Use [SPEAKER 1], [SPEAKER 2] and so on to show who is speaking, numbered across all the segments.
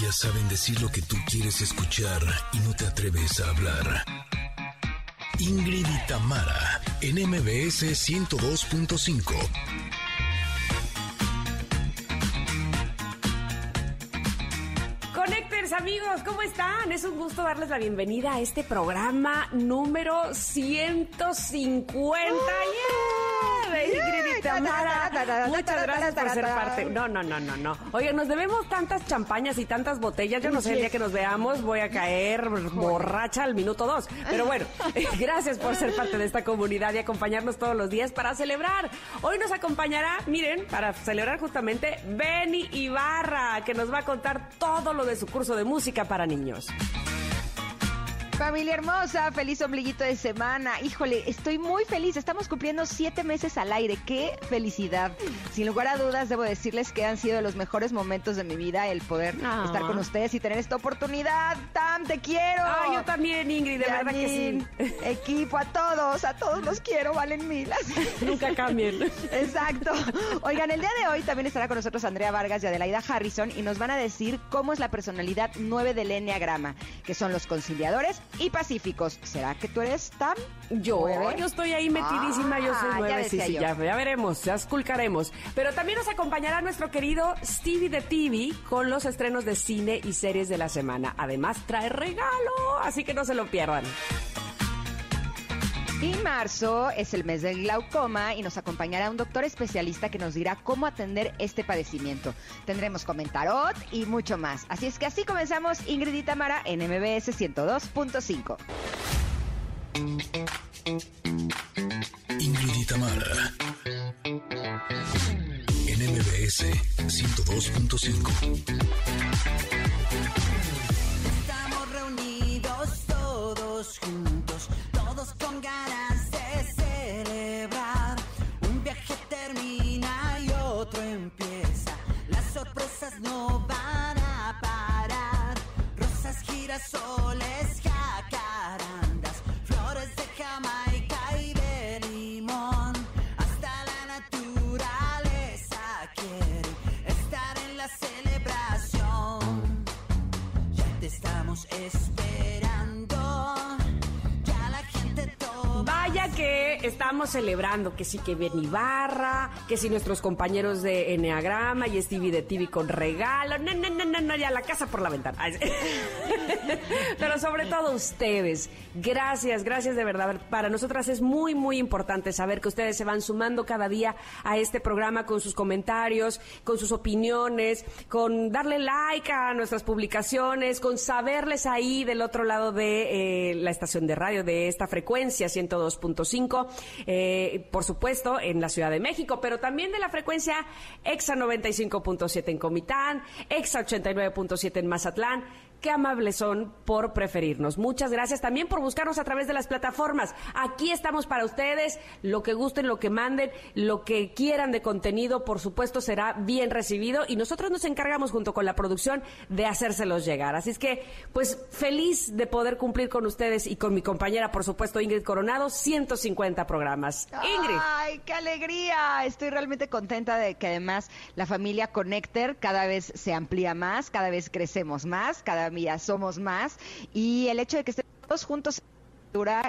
[SPEAKER 1] Ellas saben decir lo que tú quieres escuchar y no te atreves a hablar. Ingrid y Tamara, en MBS 102.5.
[SPEAKER 2] Conecters, amigos, ¿cómo están? Es un gusto darles la bienvenida a este programa número 150. ¡Yeah! Ingrid y Tamara, muchas gracias por ser parte. No, no, no, no, no. Oye, nos debemos tantas champañas y tantas botellas. Yo no sé, el día que nos veamos voy a caer borracha al minuto dos. Pero bueno, gracias por ser parte de esta comunidad y acompañarnos todos los días para celebrar. Hoy nos acompañará, miren, para celebrar justamente Benny Ibarra, que nos va a contar todo lo de su curso de música para niños.
[SPEAKER 3] Familia hermosa, feliz ombliguito de semana. Híjole, estoy muy feliz. Estamos cumpliendo siete meses al aire. ¡Qué felicidad! Sin lugar a dudas, debo decirles que han sido los mejores momentos de mi vida el poder
[SPEAKER 2] Ah.
[SPEAKER 3] estar con ustedes y tener esta oportunidad. ¡Tam, te quiero!
[SPEAKER 2] Ah, yo también, Ingrid, de verdad que sí.
[SPEAKER 3] Equipo, a todos, a todos los quiero, valen mil.
[SPEAKER 2] Nunca cambien.
[SPEAKER 3] Exacto. Oigan, el día de hoy también estará con nosotros Andrea Vargas y Adelaida Harrison y nos van a decir cómo es la personalidad 9 del Enneagrama, que son los conciliadores y pacíficos. ¿Será que tú eres tan?
[SPEAKER 2] Yo,
[SPEAKER 3] ¿Nueve?
[SPEAKER 2] yo estoy ahí metidísima, yo soy
[SPEAKER 3] Ah,
[SPEAKER 2] nueve,
[SPEAKER 3] ya
[SPEAKER 2] sí, sí, ya, ya veremos, ya esculcaremos. Pero también nos acompañará nuestro querido Stevie de TV con los estrenos de cine y series de la semana. Además, trae regalo, así que no se lo pierdan.
[SPEAKER 3] Y marzo es el mes del glaucoma y nos acompañará un doctor especialista que nos dirá cómo atender este padecimiento. Tendremos comentarot y mucho más. Así es que así comenzamos Ingrid y Tamara en MBS 102.5.
[SPEAKER 1] Ingrid y Tamara. En MBS 102.5.
[SPEAKER 4] Estamos reunidos todos juntos, todos con ganas de celebrar. Un viaje termina y otro empieza. Las sorpresas no van a parar. Rosas, girasoles, estamos
[SPEAKER 2] celebrando que sí que Ben Ibarra, que sí nuestros compañeros de Enneagrama y Stevie de TV con regalo. No, no, no, no, no, ya la casa por la ventana. Pero sobre todo ustedes. Gracias, gracias de verdad. Para nosotras es muy, muy importante saber que ustedes se van sumando cada día a este programa con sus comentarios, con sus opiniones, con darle like a nuestras publicaciones, con saberles ahí del otro lado de eh, la estación de radio de esta frecuencia 102.5, eh, por supuesto en la Ciudad de México, pero también de la frecuencia EXA 95.7 en Comitán, EXA 89.7 en Mazatlán. Qué amables son por preferirnos. Muchas gracias también por buscarnos a través de las plataformas. Aquí estamos para ustedes. Lo que gusten, lo que manden, lo que quieran de contenido, por supuesto, será bien recibido. Y nosotros nos encargamos, junto con la producción, de hacérselos llegar. Así es que, pues, feliz de poder cumplir con ustedes y con mi compañera, por supuesto, Ingrid Coronado, 150 programas. Ingrid.
[SPEAKER 3] ¡Ay, qué alegría! Estoy realmente contenta de que además la familia Connector cada vez se amplía más, cada vez crecemos más, cada día somos más. Y el hecho de que estemos todos juntos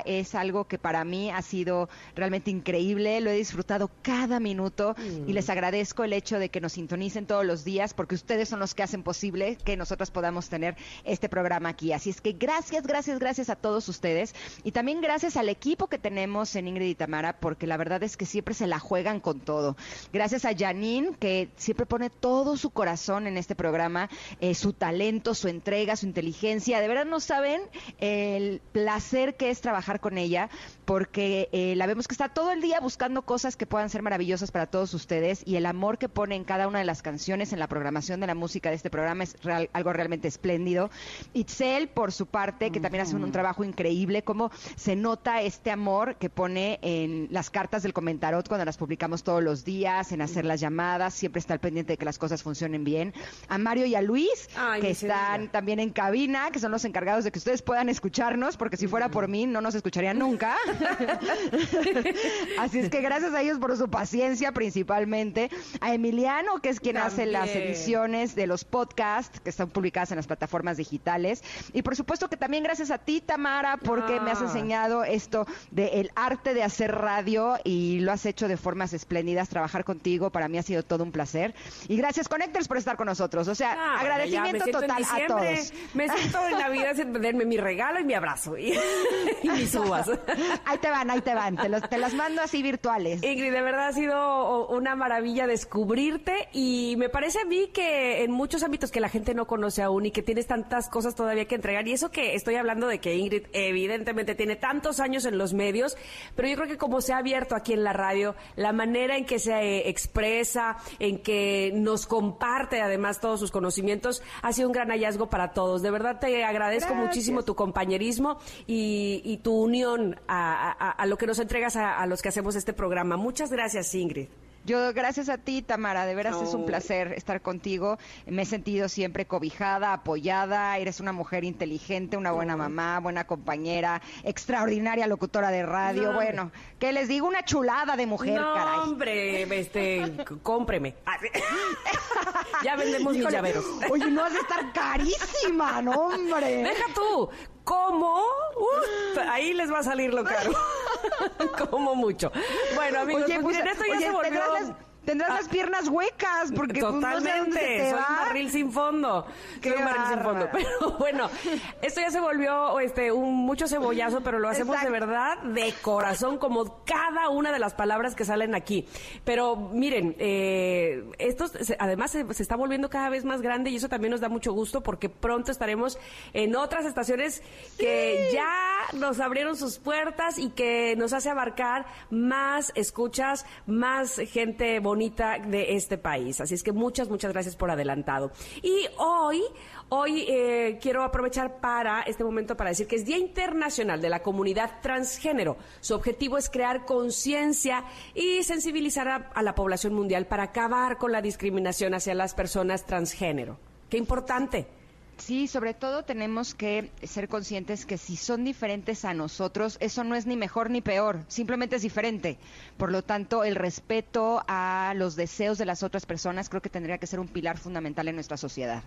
[SPEAKER 3] es algo que para mí ha sido realmente increíble, lo he disfrutado cada minuto y les agradezco el hecho de que nos sintonicen todos los días porque ustedes son los que hacen posible que nosotros podamos tener este programa aquí. Así es que gracias, gracias, gracias a todos ustedes y también gracias al equipo que tenemos en Ingrid y Tamara porque la verdad es que siempre se la juegan con todo. Gracias a Janine que siempre pone todo su corazón en este programa, eh, su talento, su entrega, su inteligencia. De verdad no saben el placer que es trabajar con ella porque eh, la vemos que está todo el día buscando cosas que puedan ser maravillosas para todos ustedes y el amor que pone en cada una de las canciones, en la programación de la música de este programa es real- algo realmente espléndido. Itzel, por su parte, que también hace un, un trabajo increíble, cómo se nota este amor que pone en las cartas del comentarot cuando las publicamos todos los días, en hacer las llamadas, siempre está al pendiente de que las cosas funcionen bien. A Mario y a Luis,
[SPEAKER 2] Ay,
[SPEAKER 3] que están también en cabina, que son los encargados de que ustedes puedan escucharnos, porque si fuera por mí, mí no nos escucharían nunca. Así es que gracias a ellos por su paciencia principalmente. A Emiliano, que es quien hace las ediciones de los podcasts que están publicadas en las plataformas digitales. Y por supuesto que también gracias a ti, Tamara, porque me has
[SPEAKER 2] Ah.
[SPEAKER 3] enseñado esto del arte de hacer radio y lo has hecho de formas espléndidas. Trabajar contigo para mí ha sido todo un placer. Y gracias, Connectors, por estar con nosotros. O sea,
[SPEAKER 2] Ah,
[SPEAKER 3] agradecimiento total a todos.
[SPEAKER 2] Me siento en Navidad sin denme mi regalo y mi abrazo y, mis uvas.
[SPEAKER 3] Ahí te van, ahí te van. Te, los- te las mando así virtuales.
[SPEAKER 2] Ingrid, de verdad ha sido una maravilla descubrirte y me parece a mí que en muchos ámbitos que la gente no conoce aún y que tienes tantas cosas todavía que entregar y eso que estoy hablando de que Ingrid evidentemente tiene tantos años en los medios, pero yo creo que como se ha abierto aquí en la radio, la manera en que se eh, expresa, en que nos comparte además todos sus conocimientos, ha sido un gran hallazgo para todos. De verdad te agradezco
[SPEAKER 3] Gracias.
[SPEAKER 2] muchísimo tu compañerismo y, y tu unión a, a- a lo que nos entregas a, a los que hacemos este programa. Muchas gracias, Ingrid.
[SPEAKER 3] Yo, gracias a ti, Tamara, de veras es un placer estar contigo. Me he sentido siempre cobijada, apoyada. Eres una mujer inteligente, una buena mamá, buena compañera, extraordinaria locutora de radio.
[SPEAKER 2] No,
[SPEAKER 3] bueno, ¿qué les digo? Una chulada de mujer,
[SPEAKER 2] no,
[SPEAKER 3] caray.
[SPEAKER 2] hombre, este, cómpreme. Ah, ya vendemos mis
[SPEAKER 3] Híjole,
[SPEAKER 2] llaveros.
[SPEAKER 3] Oye, no has de estar carísima, no, hombre.
[SPEAKER 2] Deja tú. ¿Cómo? Uf, ahí les va a salir lo caro. Como mucho. Bueno, amigos,
[SPEAKER 3] Oye,
[SPEAKER 2] pues,
[SPEAKER 3] pues,
[SPEAKER 2] miren, esto ya
[SPEAKER 3] oye,
[SPEAKER 2] se volvió...
[SPEAKER 3] tendrás las, tendrás las piernas huecas, porque pues, no sé a dónde
[SPEAKER 2] Totalmente,
[SPEAKER 3] se te
[SPEAKER 2] soy
[SPEAKER 3] va.
[SPEAKER 2] un barril sin fondo.
[SPEAKER 3] Qué
[SPEAKER 2] soy un barril sin fondo. Pero bueno, esto ya se volvió este un mucho cebollazo, pero lo hacemos
[SPEAKER 3] Exacto.
[SPEAKER 2] de verdad de corazón, como cada una de las palabras que salen aquí. Pero miren, eh, esto además se, se está volviendo cada vez más grande y eso también nos da mucho gusto porque pronto estaremos en otras estaciones que ya nos abrieron sus puertas y que nos hace abarcar más escuchas, más gente bonita de este país. Así es que muchas, muchas gracias por adelantado. Y hoy, hoy eh, quiero aprovechar para este momento para decir que es Día Internacional de la Comunidad Transgénero. Su objetivo es crear conciencia y sensibilizar a, a la población mundial para acabar con la discriminación hacia las personas transgénero. Qué importante.
[SPEAKER 3] Sí, sobre todo tenemos que ser conscientes que si son diferentes a nosotros, eso no es ni mejor ni peor, simplemente es diferente. Por lo tanto, el respeto a los deseos de las otras personas creo que tendría que ser un pilar fundamental en nuestra sociedad.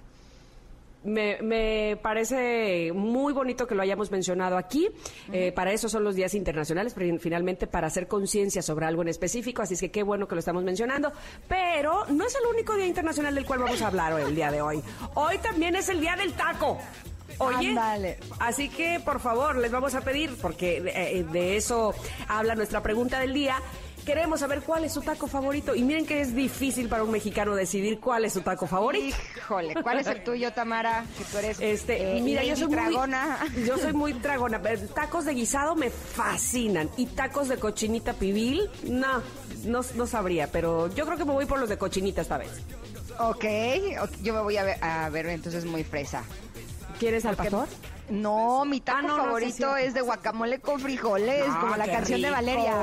[SPEAKER 2] Me, me parece muy bonito que lo hayamos mencionado aquí. Eh, para eso son los días internacionales, pero finalmente para hacer conciencia sobre algo en específico. Así es que qué bueno que lo estamos mencionando. Pero no es el único día internacional del cual vamos a hablar hoy, el día de hoy. Hoy también es el día del taco. Oye,
[SPEAKER 3] Ándale.
[SPEAKER 2] así que por favor les vamos a pedir, porque eh, de eso habla nuestra pregunta del día. Queremos saber cuál es su taco favorito. Y miren que es difícil para un mexicano decidir cuál es su taco favorito.
[SPEAKER 3] Híjole, ¿cuál es el tuyo, Tamara? Que tú eres
[SPEAKER 2] Este,
[SPEAKER 3] eh,
[SPEAKER 2] mira, yo soy
[SPEAKER 3] Dragona.
[SPEAKER 2] muy, yo soy muy dragona. pero Tacos de guisado me fascinan y tacos de cochinita pibil, no, no, no sabría, pero yo creo que me voy por los de cochinita esta vez.
[SPEAKER 3] Ok, ok, yo me voy a ver, a ver entonces muy fresa.
[SPEAKER 2] ¿Quieres al pastor?
[SPEAKER 3] No, mi taco
[SPEAKER 2] Ah, no, no, sí,
[SPEAKER 3] favorito es de guacamole con frijoles,
[SPEAKER 2] Ah,
[SPEAKER 3] como la canción de. Valeria.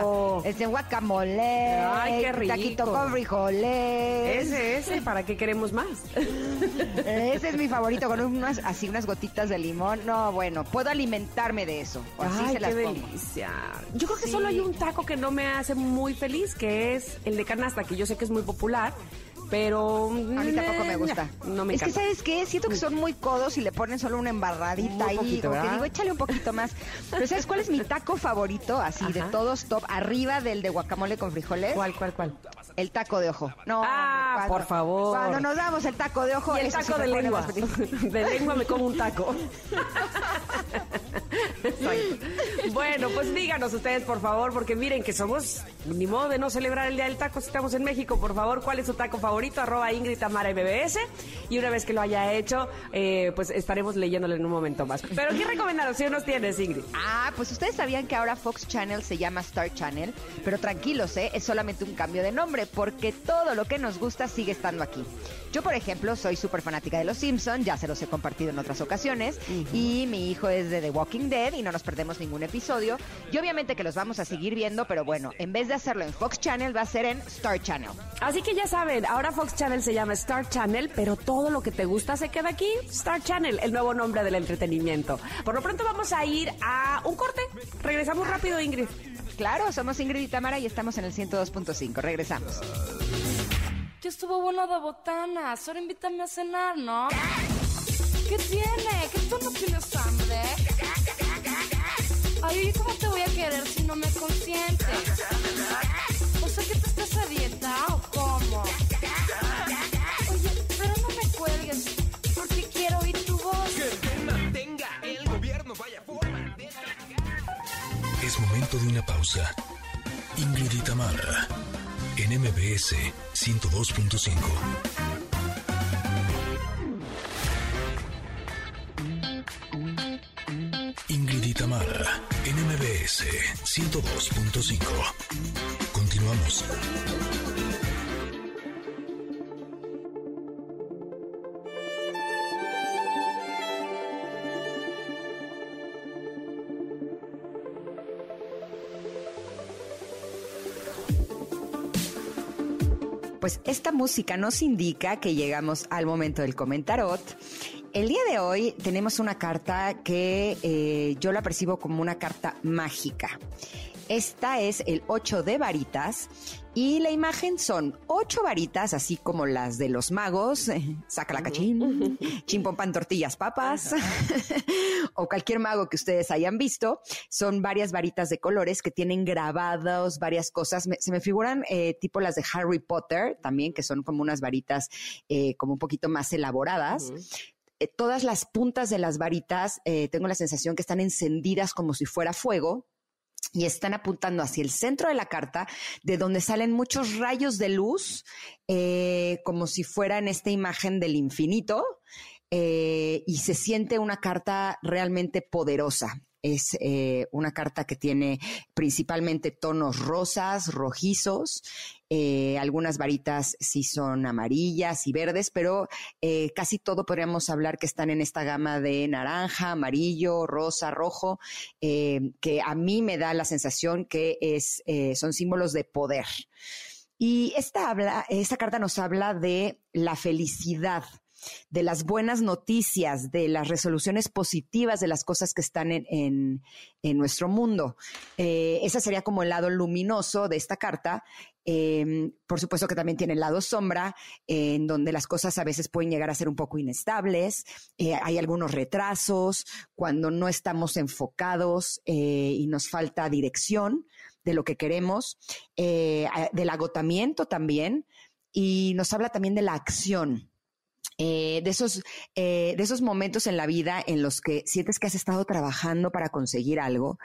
[SPEAKER 3] Es de guacamole,
[SPEAKER 2] Ay, qué rico.
[SPEAKER 3] taquito con frijoles.
[SPEAKER 2] Ese, ese, ¿para qué queremos más?
[SPEAKER 3] Ese es mi favorito, con unas, así unas gotitas de limón. No, bueno, puedo alimentarme de eso. O así
[SPEAKER 2] Ay,
[SPEAKER 3] se las
[SPEAKER 2] qué
[SPEAKER 3] pongo.
[SPEAKER 2] delicia. Yo creo que
[SPEAKER 3] Sí.
[SPEAKER 2] solo hay un taco que no me hace muy feliz, que es el de canasta, que yo sé que es muy popular, pero...
[SPEAKER 3] A mí tampoco me gusta.
[SPEAKER 2] No me
[SPEAKER 3] es que. ¿sabes qué? Siento que son muy codos y le ponen solo una embarradita ahí.
[SPEAKER 2] poquito,
[SPEAKER 3] como que
[SPEAKER 2] ¿verdad?
[SPEAKER 3] digo, échale un poquito más. Pero ¿sabes cuál es mi taco favorito? Así, de todos top, arriba del de guacamole con frijoles.
[SPEAKER 2] ¿Cuál, cuál, cuál?
[SPEAKER 3] El taco de ojo. No,
[SPEAKER 2] Ah,
[SPEAKER 3] cuando-
[SPEAKER 2] por favor.
[SPEAKER 3] Cuando nos damos el taco de ojo,
[SPEAKER 2] Y el taco de lengua. De lengua me como un taco. Bueno, pues díganos ustedes, por favor, porque miren que somos, ni modo de no celebrar el Día del Taco si estamos en México. Por favor, ¿cuál es su taco favorito? Arroba Ingrid Tamara MBS. Y una vez que lo haya hecho, eh, pues estaremos leyéndolo en un momento más. Pero ¿qué recomendación nos tienes, Ingrid?
[SPEAKER 3] Ah, pues ustedes sabían que ahora Fox Channel se llama Star Channel, pero tranquilos, ¿eh? Es solamente un cambio de nombre, porque todo lo que nos gusta sigue estando aquí. Yo, por ejemplo, soy súper fanática de Los Simpsons, ya se los he compartido en otras ocasiones, y mi hijo es de The Walking Dead y no nos perdemos ningún episodio. Y obviamente que los vamos a seguir viendo, pero bueno, en vez de hacerlo en Fox Channel, va a ser en Star Channel.
[SPEAKER 2] Así que ya saben, ahora Fox Channel se llama Star Channel, pero todo lo que te gusta se queda aquí. Star Channel, el nuevo nombre del entretenimiento. Por lo pronto vamos a ir a un corte. Regresamos rápido, Ingrid.
[SPEAKER 3] Claro, somos Ingrid y Tamara y estamos en el 102.5. Regresamos.
[SPEAKER 5] Ya estuvo bueno de botanas. Ahora invítame a cenar, ¿no? ¿Qué tiene? ¿Que tú no tienes hambre? Ay, ¿cómo te voy a querer si no me consientes? O sea, que tú estás a dieta o cómo? Oye, pero no me cuelgues, porque quiero oír tu voz.
[SPEAKER 1] Es momento de una pausa. Ingrid y Tamara, en MBS 102.5. Ingrid y Tamara, en MBS 102.5. Continuamos.
[SPEAKER 3] Pues esta música nos indica que llegamos al momento del comentarot. El día de hoy tenemos una carta que eh, yo la percibo como una carta mágica. Esta es el 8 de varitas y la imagen son ocho varitas, así como las de los magos, eh, saca la cachín, chimpompan tortillas papas, o cualquier mago que ustedes hayan visto. Son varias varitas de colores que tienen grabados varias cosas. Me- se me figuran eh, tipo las de Harry Potter también, que son como unas varitas eh, como un poquito más elaboradas. Eh, todas las puntas de las varitas, tengo la sensación que están encendidas como si fuera fuego y están apuntando hacia el centro de la carta, de donde salen muchos rayos de luz, eh, como si fueran esta imagen del infinito, eh, y se siente una carta realmente poderosa. Es eh, una carta que tiene principalmente tonos rosas, rojizos, eh, algunas varitas sí son amarillas y verdes, pero eh, casi todo podríamos hablar que están en esta gama de naranja, amarillo, rosa, rojo, que a mí me da la sensación que es, son símbolos de poder. Y esta, habla, esta carta nos habla de la felicidad, de las buenas noticias, de las resoluciones positivas de las cosas que están en, en- nuestro mundo. Eh, ese sería como el lado luminoso de esta carta. Eh, por supuesto que también tiene el lado sombra, en donde las cosas a veces pueden llegar a ser un poco inestables. Eh, hay algunos retrasos cuando no estamos enfocados eh, y nos falta dirección de lo que queremos, eh, del agotamiento también, y nos habla también de la acción. Eh, de, esos, eh, de esos momentos en la vida en los que sientes que has estado trabajando para conseguir algo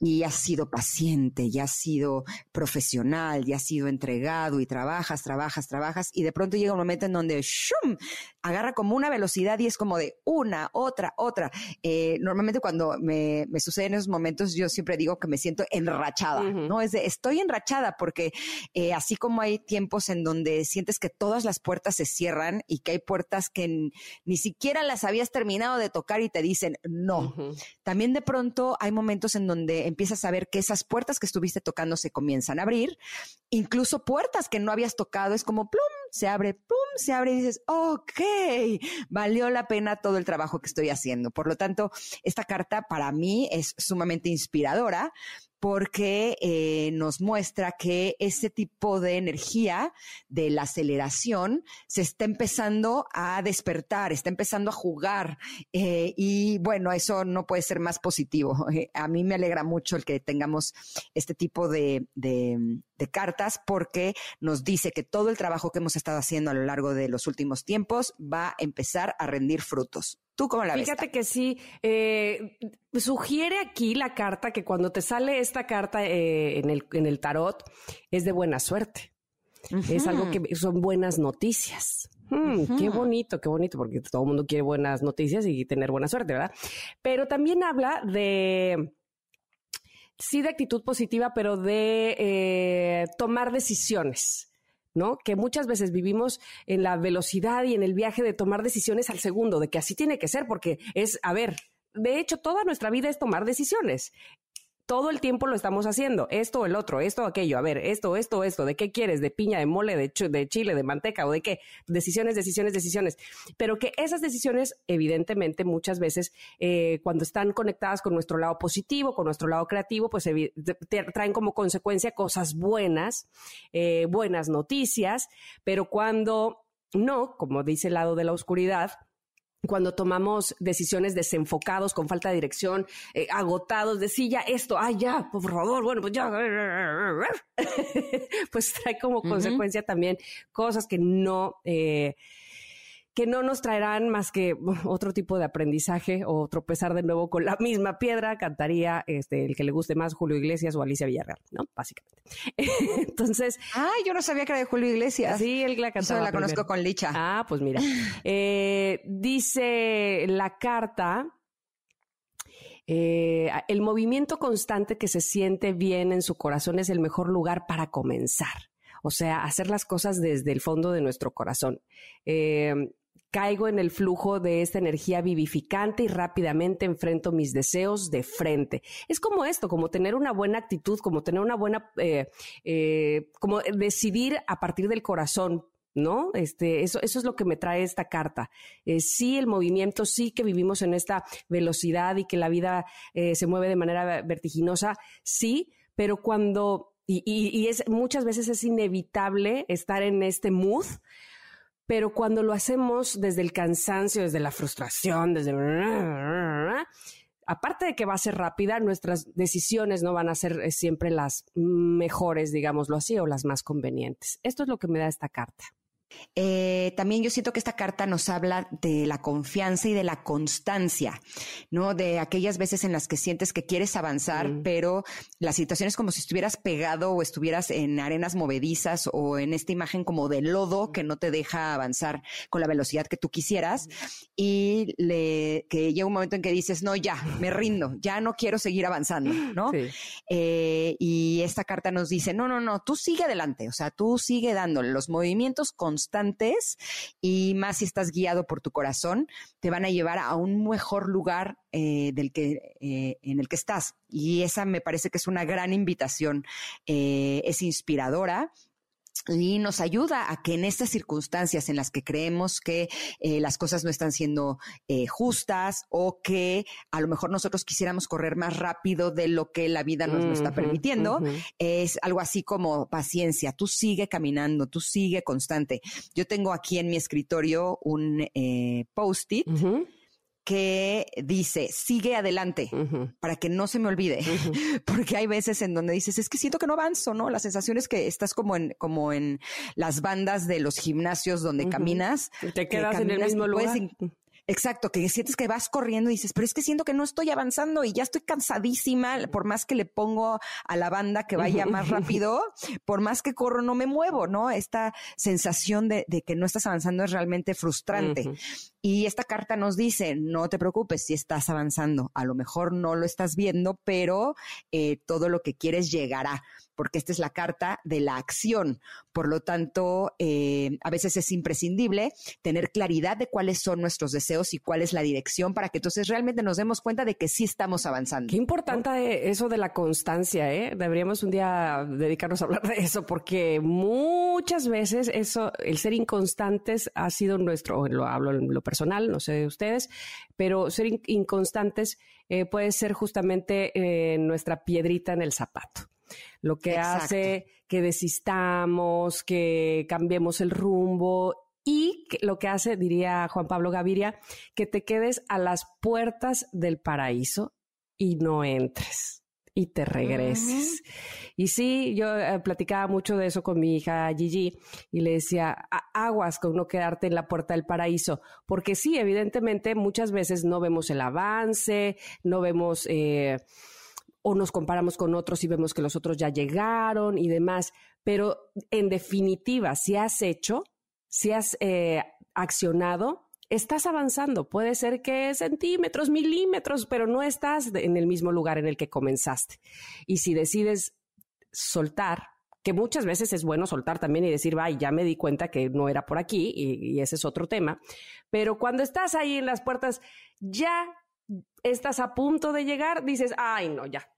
[SPEAKER 3] y has sido paciente, y has sido profesional, y has sido entregado y trabajas, trabajas, trabajas y de pronto llega un momento en donde ¡shum! agarra como una velocidad y es como de una, otra, otra. Eh, normalmente cuando me, me suceden esos momentos yo siempre digo que me siento enrachada. ¿no? Es de estoy enrachada porque así como hay tiempos en donde sientes que todas las puertas se cierran y que hay puertas que ni siquiera las habías terminado de tocar y te dicen no. También de pronto hay momentos en donde empiezas a ver que esas puertas que estuviste tocando se comienzan a abrir, incluso puertas que no habías tocado, es como plum, se abre, plum, se abre y dices, ok, valió la pena todo el trabajo que estoy haciendo. Por lo tanto, esta carta para mí es sumamente inspiradora porque eh, nos muestra que ese tipo de energía de la aceleración se está empezando a despertar, está empezando a jugar eh, y bueno, eso no puede ser más positivo. Eh, a mí me alegra mucho el que tengamos este tipo de, cartas porque nos dice que todo el trabajo que hemos estado haciendo a lo largo de los últimos tiempos va a empezar a rendir frutos. ¿Tú cómo la ves?
[SPEAKER 2] Fíjate que sí, eh, sugiere aquí la carta que cuando te sale esta carta eh, en, el, en el tarot es de buena suerte. Es algo que son buenas noticias. Hmm, Qué bonito, qué bonito, porque todo el mundo quiere buenas noticias y tener buena suerte, ¿verdad? Pero también habla de, sí, de actitud positiva, pero de eh, tomar decisiones. ¿No? Que muchas veces vivimos en la velocidad y en el viaje de tomar decisiones al segundo, de que así tiene que ser, porque es, a ver, de hecho, toda nuestra vida es tomar decisiones todo el tiempo lo estamos haciendo, esto el otro, esto aquello, a ver, esto, esto, esto, ¿de qué quieres? ¿De piña, de mole, de, de chile, de manteca o de qué? Decisiones, decisiones, decisiones. Pero que esas decisiones, evidentemente, muchas veces, eh, cuando están conectadas con nuestro lado positivo, con nuestro lado creativo, pues traen como consecuencia cosas buenas, eh, buenas noticias, pero cuando no, como dice el lado de la oscuridad, cuando tomamos decisiones desenfocados, con falta de dirección, eh, agotados, de sí, ya esto, ah, ya, por favor, bueno, pues ya, pues trae como consecuencia también cosas que no, eh, que no nos traerán más que otro tipo de aprendizaje o tropezar de nuevo con la misma piedra, cantaría este, el que le guste más Julio Iglesias o Alicia Villarreal, ¿no? Básicamente. Entonces.
[SPEAKER 3] Ay, yo no sabía que era de Julio Iglesias.
[SPEAKER 2] Sí, él la cantaba.
[SPEAKER 3] Solo la conozco con Licha.
[SPEAKER 2] Ah, pues mira. Eh, dice la carta. Eh, el movimiento constante que se siente bien en su corazón es el mejor lugar para comenzar. O sea, hacer las cosas desde el fondo de nuestro corazón. Eh, caigo en el flujo de esta energía vivificante y rápidamente enfrento mis deseos de frente. Es como esto, como tener una buena actitud, como tener una buena, eh, eh, como decidir a partir del corazón. ¿No? Este, eso, eso es lo que me trae esta carta. Eh, sí, el movimiento, sí que vivimos en esta velocidad y que la vida se mueve de manera vertiginosa, sí, pero cuando, y, y es, muchas veces es inevitable estar en este mood, pero cuando lo hacemos desde el cansancio, desde la frustración, desde... Aparte de que va a ser rápida, nuestras decisiones no van a ser eh, siempre las mejores, digámoslo así, o las más convenientes. Esto es lo que me da esta carta.
[SPEAKER 3] Eh, también yo siento que esta carta nos habla de la confianza y de la constancia, ¿no? De aquellas veces en las que sientes que quieres avanzar, pero la situación es como si estuvieras pegado o estuvieras en arenas movedizas o en esta imagen como de lodo que no te deja avanzar con la velocidad que tú quisieras y le, que llega un momento en que dices, no, ya, me rindo, ya no quiero seguir avanzando, ¿no? Eh, y esta carta nos dice, no, no, no, tú sigue adelante, o sea, tú sigue dándole los movimientos constantes constantes y más si estás guiado por tu corazón, te van a llevar a un mejor lugar eh, del que, eh, en el que estás. Y esa me parece que es una gran invitación. Eh, es inspiradora y nos ayuda a que en estas circunstancias en las que creemos que eh, las cosas no están siendo eh, justas o que a lo mejor nosotros quisiéramos correr más rápido de lo que la vida nos, está permitiendo, es algo así como paciencia, tú sigue caminando, tú sigue constante. Yo tengo aquí en mi escritorio un eh, post-it que dice, sigue adelante, para que no se me olvide, porque hay veces en donde dices, es que siento que no avanzo, ¿no? La sensación es que estás como en, como en las bandas de los gimnasios donde caminas.
[SPEAKER 2] Te quedas en el mismo lugar.
[SPEAKER 3] Exacto, que sientes que vas corriendo y dices, pero es que siento que no estoy avanzando y ya estoy cansadísima, por más que le pongo a la banda que vaya más rápido, por más que corro no me muevo, ¿no? Esta sensación de, que no estás avanzando es realmente frustrante. Y esta carta nos dice, no te preocupes si estás avanzando, a lo mejor no lo estás viendo, pero eh, todo lo que quieres llegará porque esta es la carta de la acción. Por lo tanto, eh, a veces es imprescindible tener claridad de cuáles son nuestros deseos y cuál es la dirección para que entonces realmente nos demos cuenta de que sí estamos avanzando.
[SPEAKER 2] Qué importante eso de la constancia, ¿eh? Deberíamos un día dedicarnos a hablar de eso, porque muchas veces eso, el ser inconstantes ha sido nuestro, lo hablo en lo personal, no sé de ustedes, pero ser inconstantes eh, puede ser justamente eh, nuestra piedrita en el zapato lo que hace que desistamos, que cambiemos el rumbo y lo que hace, diría Juan Pablo Gaviria, que te quedes a las puertas del paraíso y no entres y te regreses. Y sí, yo eh, platicaba mucho de eso con mi hija Gigi y le decía, aguas con no quedarte en la puerta del paraíso, porque sí, evidentemente muchas veces no vemos el avance, no vemos... Eh, o nos comparamos con otros y vemos que los otros ya llegaron y demás. Pero en definitiva, si has hecho, si has eh, accionado, estás avanzando. Puede ser que centímetros, milímetros, pero no estás en el mismo lugar en el que comenzaste. Y si decides soltar, que muchas veces es bueno soltar también y decir, vaya, ya me di cuenta que no era por aquí y, y ese es otro tema. Pero cuando estás ahí en las puertas, ya estás a punto de llegar, dices, ay, no, ya,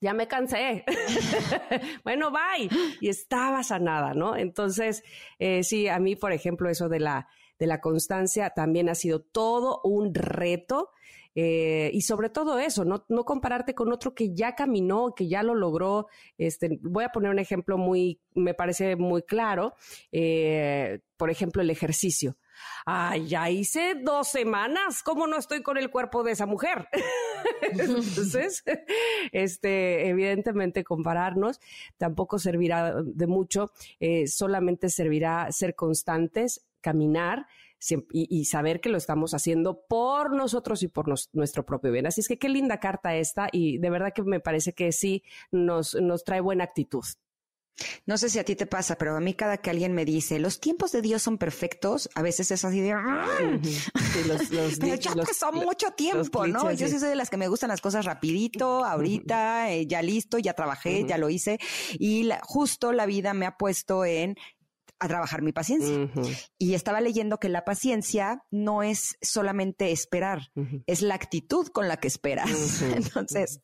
[SPEAKER 2] ya me cansé. bueno, bye. Y estaba sanada, ¿no? Entonces, eh, sí, a mí, por ejemplo, eso de la, de la constancia también ha sido todo un reto. Eh, y sobre todo eso, no, compararte con otro que ya caminó, que ya lo logró. Este, voy a poner un ejemplo muy, me parece muy claro. Eh, por ejemplo, el ejercicio. Ay, ya hice dos semanas. ¿Cómo no estoy con el cuerpo de esa mujer? Entonces, este, evidentemente compararnos tampoco servirá de mucho. Eh, solamente servirá ser constantes, caminar, y, saber que lo estamos haciendo por nosotros y por nuestro propio bien. Así es que qué linda carta esta y de verdad que me parece que sí nos, nos trae buena actitud.
[SPEAKER 3] No sé si a ti te pasa, pero a mí cada que alguien me dice, los tiempos de Dios son perfectos, a veces es así de... pero ya pasó mucho tiempo, ¿no? Yo sí soy de las que me gustan las cosas rapidito, ahorita, eh, ya listo, ya trabajé, ya lo hice. Y justo la vida me ha puesto en a trabajar mi paciencia. Y estaba leyendo que la paciencia no es solamente esperar, es la actitud con la que esperas. Entonces,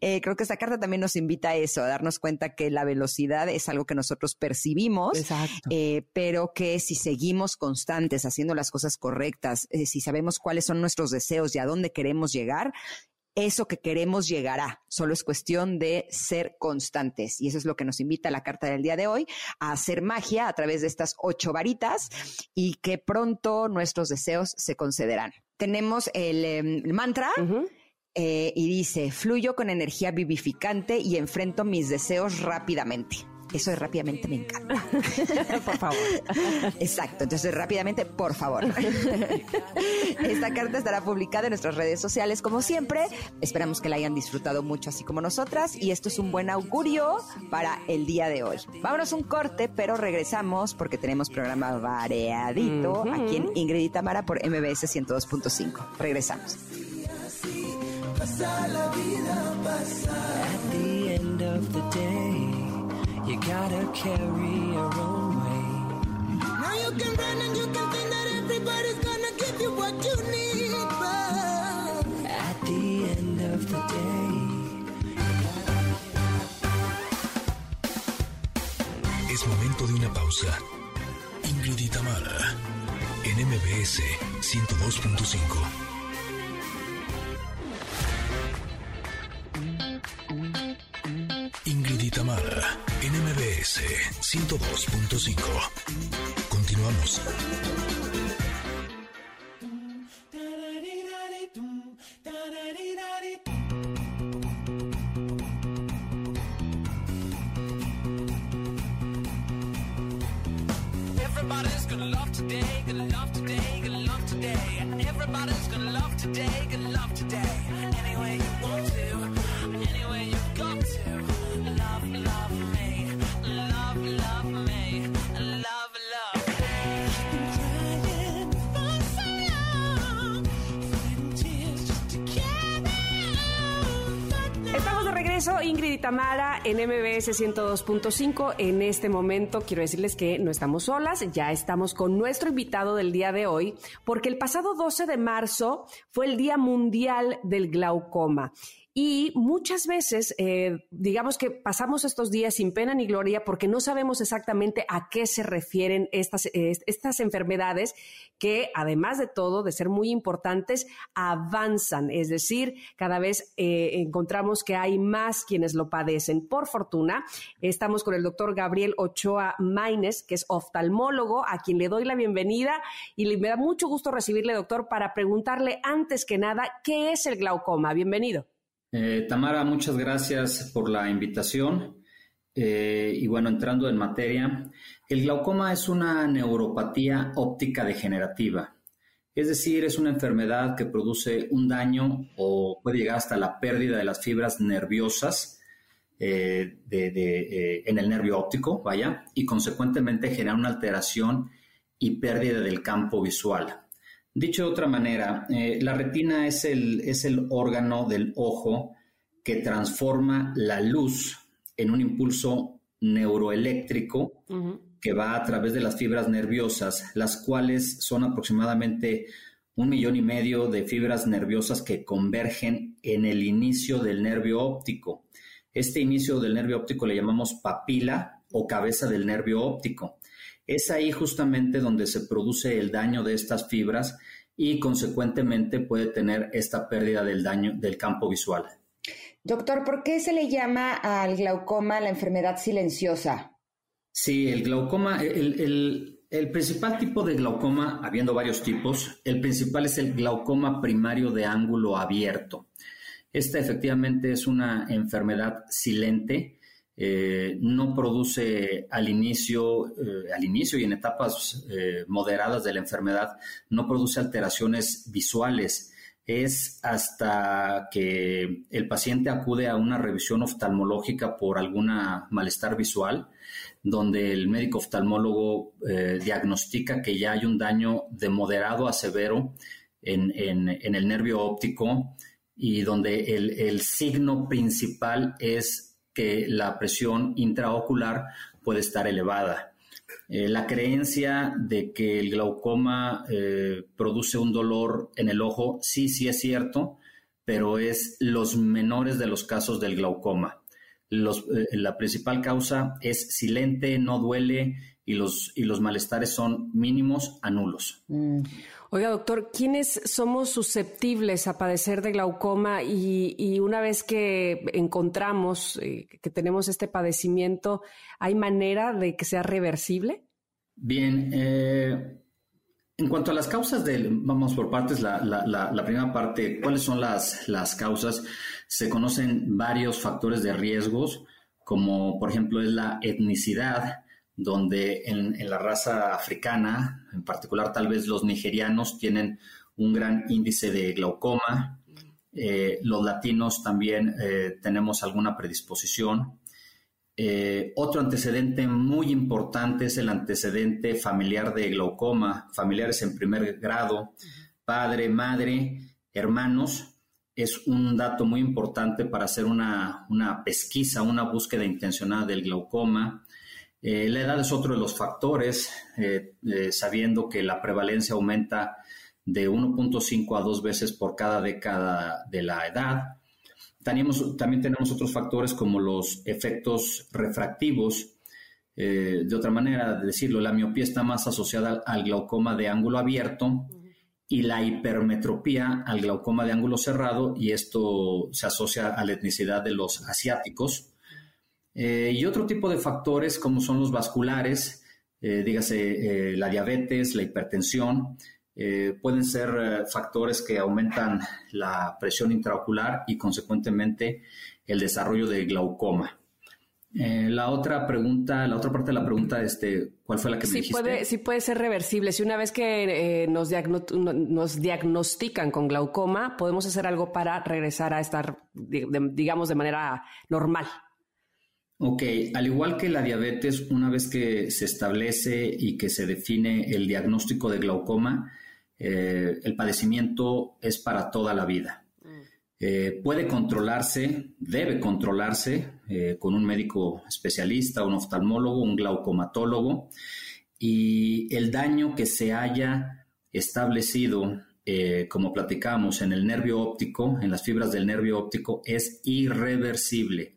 [SPEAKER 3] eh, creo que esta carta también nos invita a eso, a darnos cuenta que la velocidad es algo que nosotros percibimos, eh, pero que si seguimos constantes haciendo las cosas correctas, eh, si sabemos cuáles son nuestros deseos y a dónde queremos llegar, eso que queremos llegará. Solo es cuestión de ser constantes. Y eso es lo que nos invita la carta del día de hoy, a hacer magia a través de estas ocho varitas y que pronto nuestros deseos se concederán. Tenemos el, em, mantra. Eh, y dice, fluyo con energía vivificante y enfrento mis deseos rápidamente. Eso de rápidamente me encanta.
[SPEAKER 2] por favor.
[SPEAKER 3] Exacto. Entonces, rápidamente, por favor. Esta carta estará publicada en nuestras redes sociales, como siempre. Esperamos que la hayan disfrutado mucho, así como nosotras. Y esto es un buen augurio para el día de hoy. Vámonos un corte, pero regresamos porque tenemos programa variadito aquí en Ingrid y Tamara por MBS 102.5. Regresamos. la vida At the end of the day. You gotta carry your own way. Now you can run and you can think that everybody's gonna give you what you need, but at the end of the day.
[SPEAKER 1] Es momento de una pausa. Ingrid y Tamara, en MBS 102.5. MBS 102.5. Continuamos.
[SPEAKER 2] MBS 102.5. En este momento quiero decirles que no estamos solas, ya estamos con nuestro invitado del día de hoy, porque el pasado 12 de marzo fue el Día Mundial del Glaucoma. Y muchas veces, eh, digamos que pasamos estos días sin pena ni gloria porque no sabemos exactamente a qué se refieren estas, estas enfermedades que, además de todo, de ser muy importantes, avanzan. Es decir, cada vez eh, encontramos que hay más quienes lo padecen. Por fortuna, estamos con el doctor Gabriel Ochoa Maines, que es oftalmólogo, a quien le doy la bienvenida y me da mucho gusto recibirle, doctor, para preguntarle antes que nada, ¿qué es el glaucoma? Bienvenido.
[SPEAKER 6] Eh, Tamara, muchas gracias por la invitación. Eh, y bueno, entrando en materia, el glaucoma es una neuropatía óptica degenerativa. Es decir, es una enfermedad que produce un daño o puede llegar hasta la pérdida de las fibras nerviosas eh, en el nervio óptico, vaya, y consecuentemente genera una alteración y pérdida del campo visual. Dicho de otra manera, eh, la retina es el, es el órgano del ojo que transforma la luz en un impulso neuroeléctrico que va a través de las fibras nerviosas, las cuales son aproximadamente un millón y medio de fibras nerviosas que convergen en el inicio del nervio óptico. Este inicio del nervio óptico le llamamos papila o cabeza del nervio óptico. Es ahí justamente donde se produce el daño de estas fibras y consecuentemente puede tener esta pérdida del daño del campo visual.
[SPEAKER 3] Doctor, ¿por qué se le llama al glaucoma la enfermedad silenciosa?
[SPEAKER 6] Sí, el glaucoma, el, el principal tipo de glaucoma, habiendo varios tipos, el principal es el glaucoma primario de ángulo abierto. Esta efectivamente es una enfermedad silente eh, no produce al inicio, eh, al inicio y en etapas eh, moderadas de la enfermedad, no produce alteraciones visuales. Es hasta que el paciente acude a una revisión oftalmológica por alguna malestar visual, donde el médico oftalmólogo diagnostica que ya hay un daño de moderado a severo en, el nervio óptico y donde el signo principal es que la presión intraocular puede estar elevada. Eh, la creencia de que el glaucoma eh, produce un dolor en el ojo, sí, sí es cierto, pero es los menores de los casos del glaucoma. Eh, la principal causa es silente, no duele y los, y los malestares son mínimos a nulos.
[SPEAKER 2] Mm. Oiga, doctor, ¿quiénes somos susceptibles a padecer de glaucoma y, una vez que encontramos eh, que tenemos este padecimiento, ¿hay manera de que sea reversible?
[SPEAKER 6] Bien, eh, en cuanto a las causas del, vamos por partes, la, primera parte, ¿cuáles son las, las causas? Se conocen varios factores de riesgos, como por ejemplo es la etnicidad, donde en, la raza africana, en particular tal vez los nigerianos, tienen un gran índice de glaucoma. Eh, los latinos también eh, tenemos alguna predisposición. Eh, otro antecedente muy importante es el antecedente familiar de glaucoma, familiares en primer grado, padre, madre, hermanos. Es un dato muy importante para hacer una, una pesquisa, una búsqueda intencionada del glaucoma. Eh, la edad es otro de los factores, eh, eh, sabiendo que la prevalencia aumenta de 1.5 a 2 veces por cada década de la edad. también tenemos otros factores como los efectos refractivos. de otra manera de decirlo, la miopía está más asociada al glaucoma de ángulo abierto y la hipermetropía al glaucoma de ángulo cerrado y esto se asocia a la etnicidad de los asiáticos. Eh, y otro tipo de factores como son los vasculares, eh, dígase eh, la diabetes, la hipertensión, pueden ser factores que aumentan la presión intraocular y consecuentemente el desarrollo de glaucoma. la otra pregunta, la otra parte de la pregunta, este, ¿cuál fue la que me dijiste?
[SPEAKER 2] Puede, sí puede ser reversible. Si una vez que nos, nos, diagnostican con glaucoma, podemos hacer algo para regresar a estar, digamos, de manera normal.
[SPEAKER 6] Ok, al igual que la diabetes, una vez que se establece y que se define el diagnóstico de glaucoma, eh, el padecimiento es para toda la vida. Mm. Eh, puede controlarse, debe controlarse eh, con un médico especialista, un oftalmólogo, un glaucomatólogo, y el daño que se haya establecido, como platicamos, en el nervio óptico, en las fibras del nervio óptico, es irreversible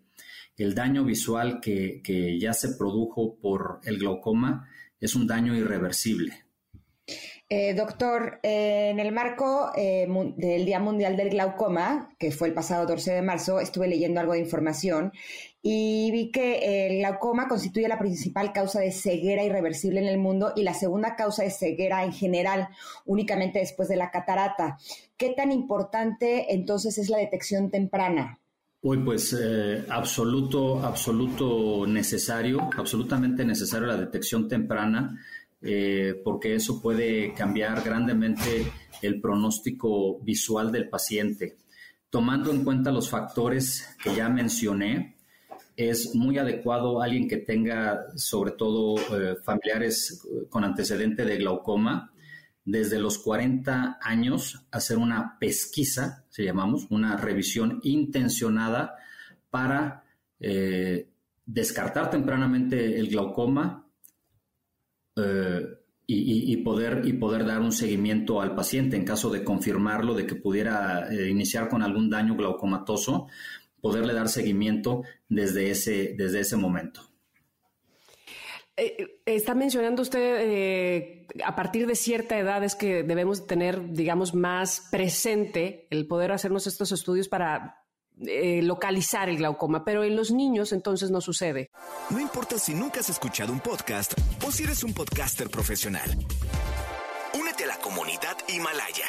[SPEAKER 6] el daño visual que, ya se produjo por el glaucoma es un daño irreversible.
[SPEAKER 3] Eh, doctor, eh, en el marco eh, del Día Mundial del Glaucoma, que fue el pasado 12 de marzo, estuve leyendo algo de información y vi que el glaucoma constituye la principal causa de ceguera irreversible en el mundo y la segunda causa de ceguera en general, únicamente después de la catarata. ¿Qué tan importante entonces es la detección temprana?
[SPEAKER 6] Uy, pues eh, absoluto, absoluto necesario, absolutamente necesario la detección temprana, eh, porque eso puede cambiar grandemente el pronóstico visual del paciente. Tomando en cuenta los factores que ya mencioné, es muy adecuado alguien que tenga sobre todo eh, familiares con antecedente de glaucoma, desde los 40 años hacer una pesquisa, se llamamos, una revisión intencionada para eh, descartar tempranamente el glaucoma, eh, y, poder, y poder dar un seguimiento al paciente en caso de confirmarlo, de que pudiera eh, iniciar con algún daño glaucomatoso, poderle dar seguimiento desde ese, desde ese momento.
[SPEAKER 2] Eh, está mencionando usted eh, a partir de cierta edad es que debemos tener, digamos, más presente el poder hacernos estos estudios para eh, localizar el glaucoma, pero en los niños entonces no sucede.
[SPEAKER 7] No importa si nunca has escuchado un podcast o si eres un podcaster profesional. Únete a la comunidad Himalaya.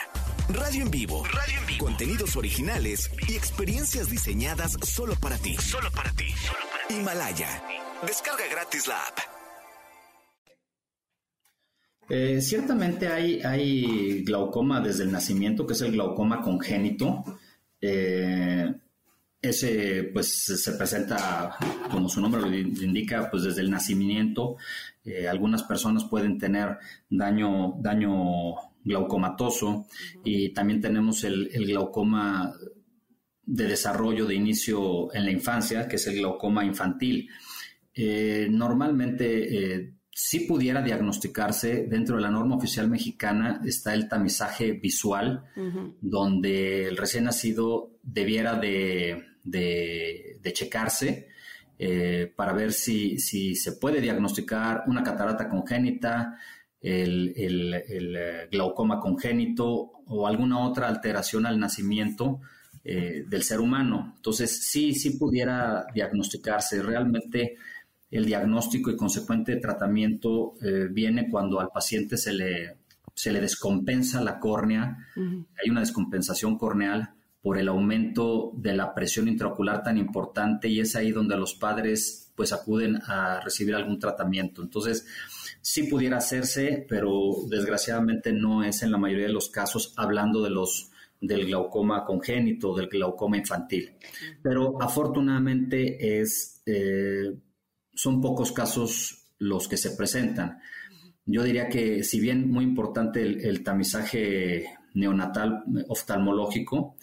[SPEAKER 7] Radio en vivo. Radio en vivo. Contenidos originales y experiencias diseñadas solo para ti. Solo para ti. Himalaya. Descarga gratis la app.
[SPEAKER 6] Eh, ciertamente hay, hay glaucoma desde el nacimiento, que es el glaucoma congénito. Eh, ese pues se presenta, como su nombre lo indica, pues desde el nacimiento. Eh, algunas personas pueden tener daño, daño glaucomatoso y también tenemos el, glaucoma de desarrollo de inicio en la infancia, que es el glaucoma infantil. normalmente si pudiera diagnosticarse dentro de la norma oficial mexicana está el tamizaje visual, donde el recién nacido debiera de, checarse eh, para ver si, se puede diagnosticar una catarata congénita, el, eh, glaucoma congénito o alguna otra alteración al nacimiento eh, del ser humano. Entonces, sí, sí pudiera diagnosticarse. Realmente el diagnóstico y consecuente tratamiento eh, viene cuando al paciente se le, se le descompensa la córnea, hay una descompensación corneal por el aumento de la presión intraocular tan importante y es ahí donde los padres pues acuden a recibir algún tratamiento. Entonces, sí pudiera hacerse, pero desgraciadamente no es en la mayoría de los casos hablando de los del glaucoma congénito, del glaucoma infantil. Pero afortunadamente es eh, son pocos casos los que se presentan. Yo diría que si bien muy importante el, tamizaje neonatal oftalmológico,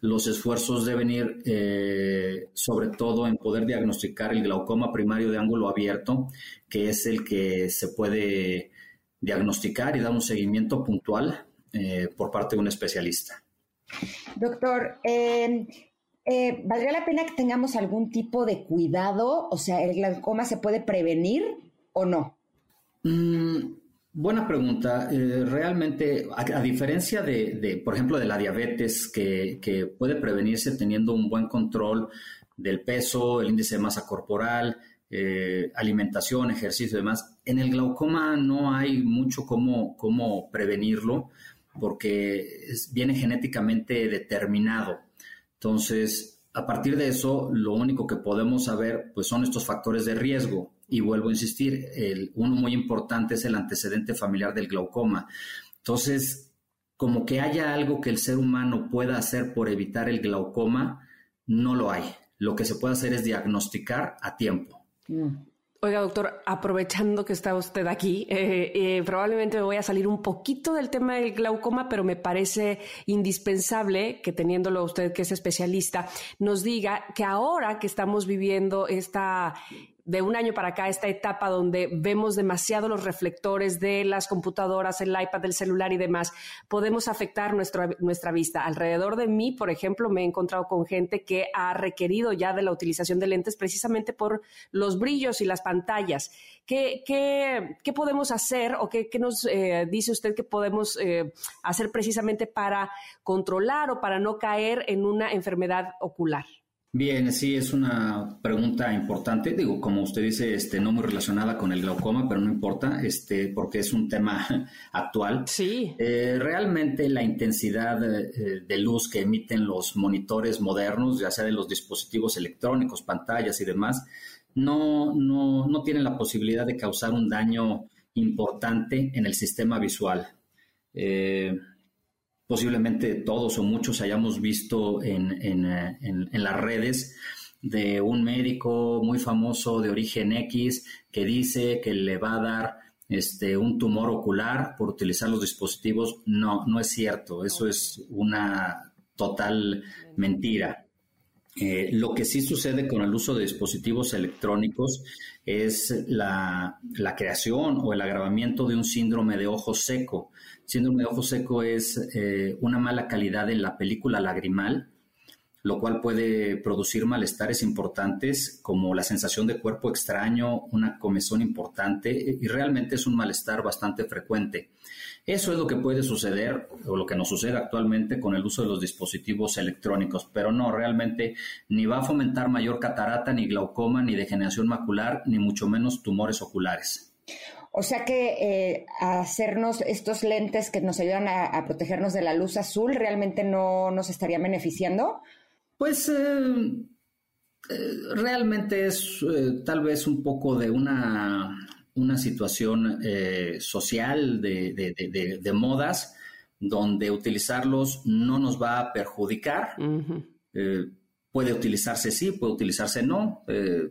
[SPEAKER 6] los esfuerzos deben ir eh, sobre todo en poder diagnosticar el glaucoma primario de ángulo abierto, que es el que se puede diagnosticar y dar un seguimiento puntual eh, por parte de un especialista.
[SPEAKER 3] Doctor, eh, eh, ¿valdría la pena que tengamos algún tipo de cuidado? O sea, ¿el glaucoma se puede prevenir o no?
[SPEAKER 6] Mm, buena pregunta. Eh, realmente, a, diferencia de, por ejemplo, de la diabetes, que, puede prevenirse teniendo un buen control del peso, el índice de masa corporal, eh, alimentación, ejercicio y demás, en el glaucoma no hay mucho cómo, cómo prevenirlo porque viene genéticamente determinado. Entonces, a partir de eso, lo único que podemos saber pues, son estos factores de riesgo. Y vuelvo a insistir, uno muy importante es el antecedente familiar del glaucoma. Entonces, como que haya algo que el ser humano pueda hacer por evitar el glaucoma, no lo hay. Lo que se puede hacer es diagnosticar a tiempo. Mm.
[SPEAKER 2] Oiga, doctor, aprovechando que está usted aquí, eh, eh, probablemente me voy a salir un poquito del tema del glaucoma, pero me parece indispensable que teniéndolo usted que es especialista, nos diga que ahora que estamos viviendo esta de un año para acá esta etapa donde vemos demasiado los reflectores de las computadoras, el iPad, el celular y demás, podemos afectar nuestra, nuestra vista. Alrededor de mí, por ejemplo, me he encontrado con gente que ha requerido ya de la utilización de lentes precisamente por los brillos y las pantallas. ¿Qué, qué, podemos hacer o qué, nos eh, dice usted que podemos eh, hacer precisamente para controlar o para no caer en una enfermedad ocular?
[SPEAKER 6] Bien, sí, es una pregunta importante. Digo, como usted dice, este, no muy relacionada con el glaucoma, pero no importa, este, porque es un tema actual.
[SPEAKER 2] Sí.
[SPEAKER 6] Eh, realmente la intensidad eh, de luz que emiten los monitores modernos, ya sea de los dispositivos electrónicos, pantallas y demás, no, no, no tienen la posibilidad de causar un daño importante en el sistema visual. Eh, posiblemente todos o muchos hayamos visto en, eh, las redes de un médico muy famoso de origen X que dice que le va a dar este, un tumor ocular por utilizar los dispositivos. No, no es cierto. Eso es una total mentira. Eh, lo que sí sucede con el uso de dispositivos electrónicos es la, la, creación o el agravamiento de un síndrome de ojo seco. Síndrome de ojo seco es eh, una mala calidad en la película lagrimal, lo cual puede producir malestares importantes como la sensación de cuerpo extraño, una comezón importante y realmente es un malestar bastante frecuente. Eso es lo que puede suceder o lo que nos sucede actualmente con el uso de los dispositivos electrónicos, pero no, realmente ni va a fomentar mayor catarata, ni glaucoma, ni degeneración macular, ni mucho menos tumores oculares.
[SPEAKER 3] O sea que eh, hacernos estos lentes que nos ayudan a, a, protegernos de la luz azul realmente no nos estaría beneficiando.
[SPEAKER 6] Pues eh, eh, realmente es eh, tal vez un poco de una, una situación eh, social de, de, de, de, modas donde utilizarlos no nos va a perjudicar. Uh -huh. Puede utilizarse sí, puede utilizarse no.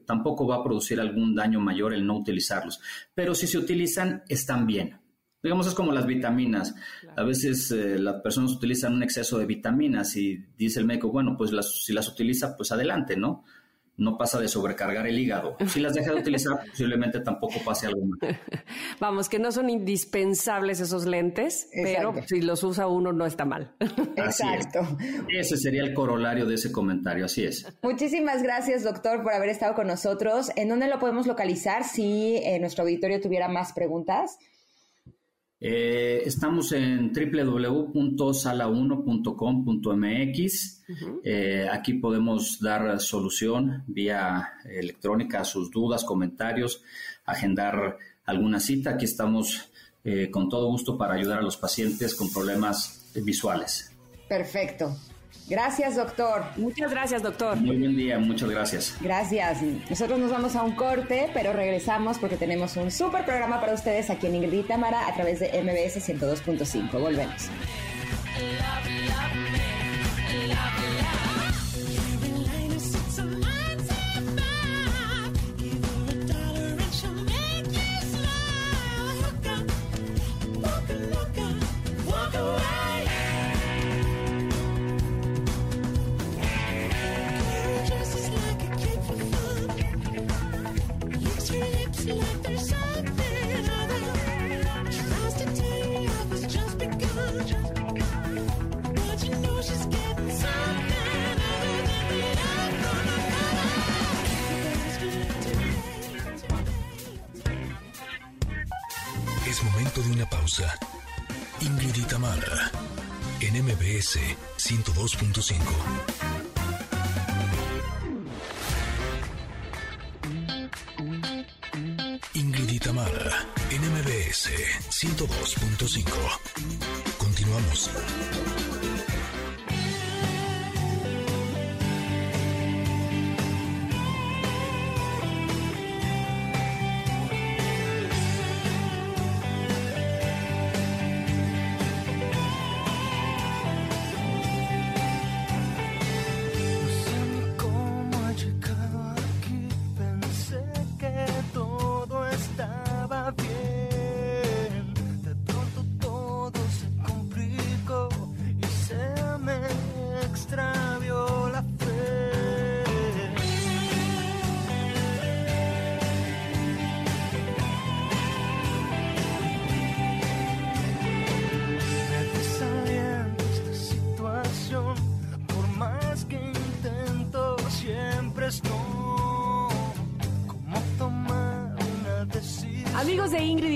[SPEAKER 6] tampoco va a producir algún daño mayor el no utilizarlos. Pero si se utilizan, están bien. Digamos, es como las vitaminas. Claro. A veces eh, las personas utilizan un exceso de vitaminas y dice el médico, bueno, pues las, si las utiliza, pues adelante, ¿no? No pasa de sobrecargar el hígado. Si las deja de utilizar, posiblemente tampoco pase algo más.
[SPEAKER 2] Vamos, que no son indispensables esos lentes, Exacto. pero si los usa uno no está mal.
[SPEAKER 3] Exacto.
[SPEAKER 6] Es. Ese sería el corolario de ese comentario, así es.
[SPEAKER 3] Muchísimas gracias, doctor, por haber estado con nosotros. ¿En dónde lo podemos localizar si eh, nuestro auditorio tuviera más preguntas?
[SPEAKER 6] Eh, estamos en www.sala1.com.mx. Uh -huh. eh, aquí podemos dar solución vía electrónica a sus dudas, comentarios, agendar alguna cita. Aquí estamos eh, con todo gusto para ayudar a los pacientes con problemas visuales.
[SPEAKER 3] Perfecto. Gracias, doctor.
[SPEAKER 2] Muchas gracias, doctor.
[SPEAKER 6] Muy buen día, muchas gracias.
[SPEAKER 3] Gracias. Nosotros nos vamos a un corte, pero regresamos porque tenemos un súper programa para ustedes aquí en Ingrid y Tamara a través de MBS 102.5. Volvemos.
[SPEAKER 7] Pausa. Ingrid en MBS 102.5. Ingrid y Tamara, en MBS 102.5. Continuamos.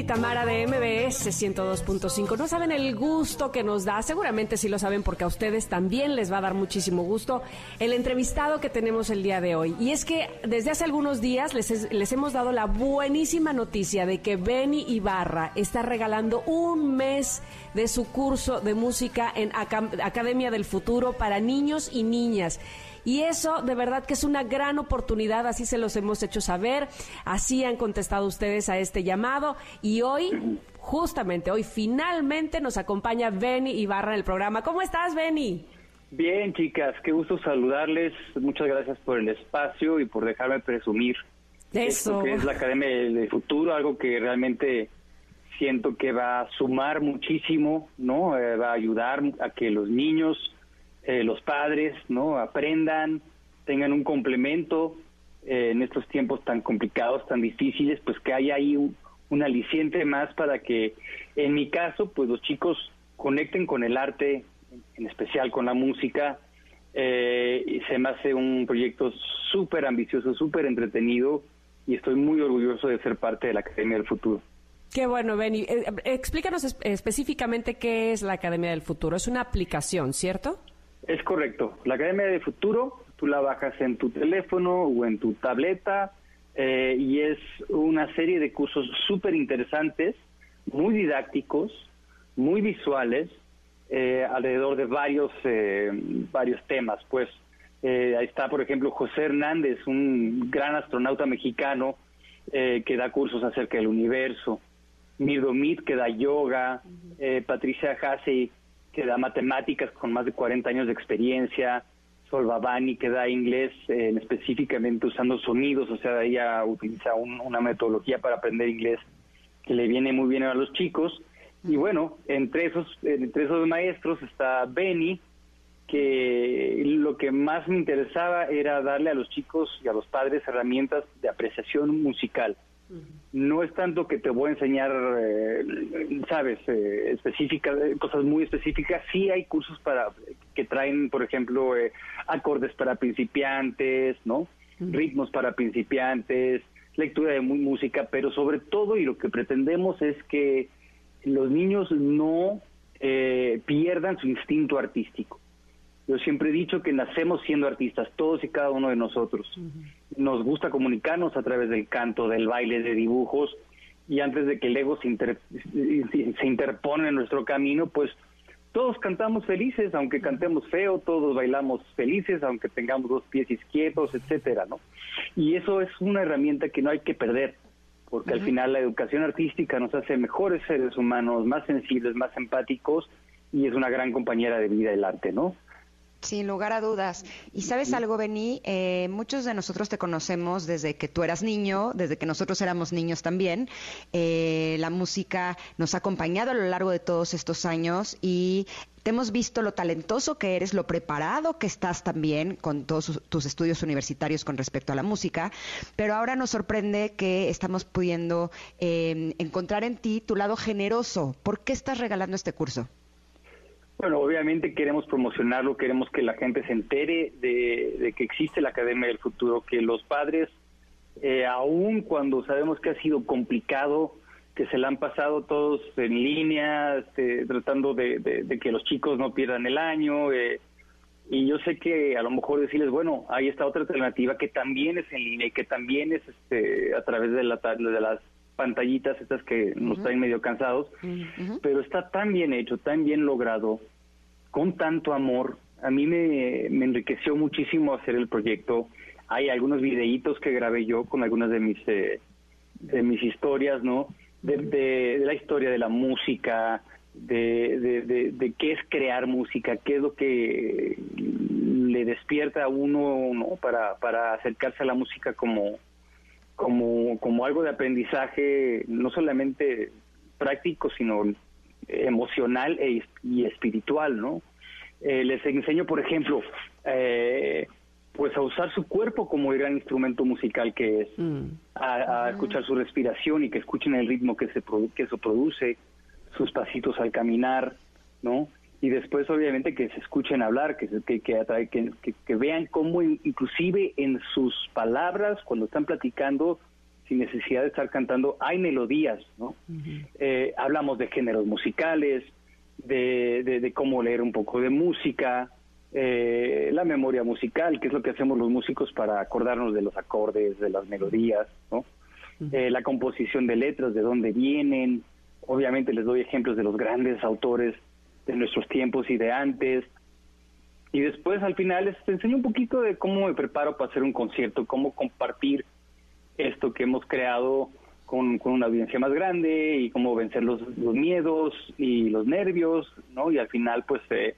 [SPEAKER 2] Tamara de MBS 102.5, no saben el gusto que nos da, seguramente sí lo saben porque a ustedes también les va a dar muchísimo gusto el entrevistado que tenemos el día de hoy. Y es que desde hace algunos días les, hemos dado la buenísima noticia de que Benny Ibarra está regalando un mes de su curso de música en Academia del Futuro para niños y niñas. Y eso de verdad que es una gran oportunidad, así se los hemos hecho saber, así han contestado ustedes a este llamado y hoy, justamente hoy, finalmente nos acompaña Benny Ibarra en el programa. ¿Cómo estás, Benny?
[SPEAKER 8] Bien, chicas, qué gusto saludarles. Muchas gracias por el espacio y por dejarme presumir.
[SPEAKER 2] Eso.
[SPEAKER 8] que es la Academia del Futuro, algo que realmente siento que va a sumar muchísimo, ¿no? Eh, va a ayudar a que los niños eh, los padres no aprendan tengan un complemento eh, en estos tiempos tan complicados, tan difíciles, pues que haya ahí un, aliciente más para que, en mi caso, pues los chicos conecten con el arte, en especial con la música, eh, se me hace un proyecto súper ambicioso, súper entretenido, y estoy muy orgulloso de ser parte de la Academia del Futuro.
[SPEAKER 2] Qué bueno, Benny. Eh, explícanos es- específicamente qué es la Academia del Futuro. Es una aplicación, ¿cierto?
[SPEAKER 8] Es correcto. La Academia del Futuro, tú la bajas en tu teléfono o en tu tableta eh, y es una serie de cursos súper interesantes, muy didácticos, muy visuales, eh, alrededor de varios, eh, varios temas. Pues eh, ahí está, por ejemplo, José Hernández, un gran astronauta mexicano que da cursos acerca del universo. Mirdomit, que da yoga, eh, Patricia Hassey, que da matemáticas con más de 40 años de experiencia, Sol Babani, que da inglés eh, específicamente usando sonidos, o sea, ella utiliza un- una metodología para aprender inglés que le viene muy bien a los chicos. Y bueno, entre esos, entre esos maestros está Benny, que lo que más me interesaba era darle a los chicos y a los padres herramientas de apreciación musical. No es tanto que te voy a enseñar, eh, sabes, eh, específicas, cosas muy específicas. Sí hay cursos para que traen, por ejemplo, eh, acordes para principiantes, ¿no? Ritmos para principiantes, lectura de mu- música, pero sobre todo y lo que pretendemos es que los niños no eh, pierdan su instinto artístico. Yo siempre he dicho que nacemos siendo artistas, todos y cada uno de nosotros. Nos gusta comunicarnos a través del canto, del baile, de dibujos, y antes de que el ego se, inter- se interpone en nuestro camino, pues todos cantamos felices, aunque cantemos feo, todos bailamos felices, aunque tengamos dos pies izquierdos, etcétera, ¿no? Y eso es una herramienta que no hay que perder, porque al final la educación artística nos hace mejores seres humanos, más sensibles, más empáticos, y es una gran compañera de vida el arte, ¿no?
[SPEAKER 3] Sin lugar a dudas. Y sabes algo, Beni, Eh, muchos de nosotros te conocemos desde que tú eras niño, desde que nosotros éramos niños también. Eh, la música nos ha acompañado a lo largo de todos estos años y te hemos visto lo talentoso que eres, lo preparado que estás también con todos tus estudios universitarios con respecto a la música. Pero ahora nos sorprende que estamos pudiendo eh, encontrar en ti tu lado generoso. ¿Por qué estás regalando este curso?
[SPEAKER 8] Bueno, obviamente queremos promocionarlo, queremos que la gente se entere de, de que existe la Academia del Futuro, que los padres, eh, aun cuando sabemos que ha sido complicado, que se la han pasado todos en línea, este, tratando de, que los chicos no pierdan el año, eh, y yo sé que a lo mejor decirles, bueno, hay esta otra alternativa que también es en línea y que también es este, a través de, la, de las pantallitas estas que nos traen medio cansados, pero está tan bien hecho, tan bien logrado, con tanto amor. A mí me, me enriqueció muchísimo hacer el proyecto. Hay algunos videitos que grabé yo con algunas de mis eh, de mis historias, ¿no? De, de- de la historia de la música, de, de, de- de qué es crear música, qué es lo que le despierta a uno, ¿no? Para, para acercarse a la música como, como, como algo de aprendizaje, no solamente práctico, sino emocional e, y espiritual, ¿no? Eh, les enseño, por ejemplo, eh, pues a usar su cuerpo como el gran instrumento musical que es, a, a escuchar su respiración y que escuchen el ritmo que, se produ- que eso produce, sus pasitos al caminar, ¿no? Y después, obviamente, que se escuchen hablar, que, se- que, que, que, vean cómo, in- inclusive en sus palabras, cuando están platicando, sin necesidad de estar cantando, hay melodías, ¿no? Eh, hablamos de géneros musicales, de, de- de cómo leer un poco de música, eh, la memoria musical, que es lo que hacemos los músicos para acordarnos de los acordes, de las melodías, ¿no? Eh, la composición de letras, de dónde vienen. Obviamente les doy ejemplos de los grandes autores de nuestros tiempos y de antes. Y después al final les enseño un poquito de cómo me preparo para hacer un concierto, cómo compartir esto que hemos creado con, con una audiencia más grande y cómo vencer los, miedos y los nervios, ¿no? Y al final, pues, eh,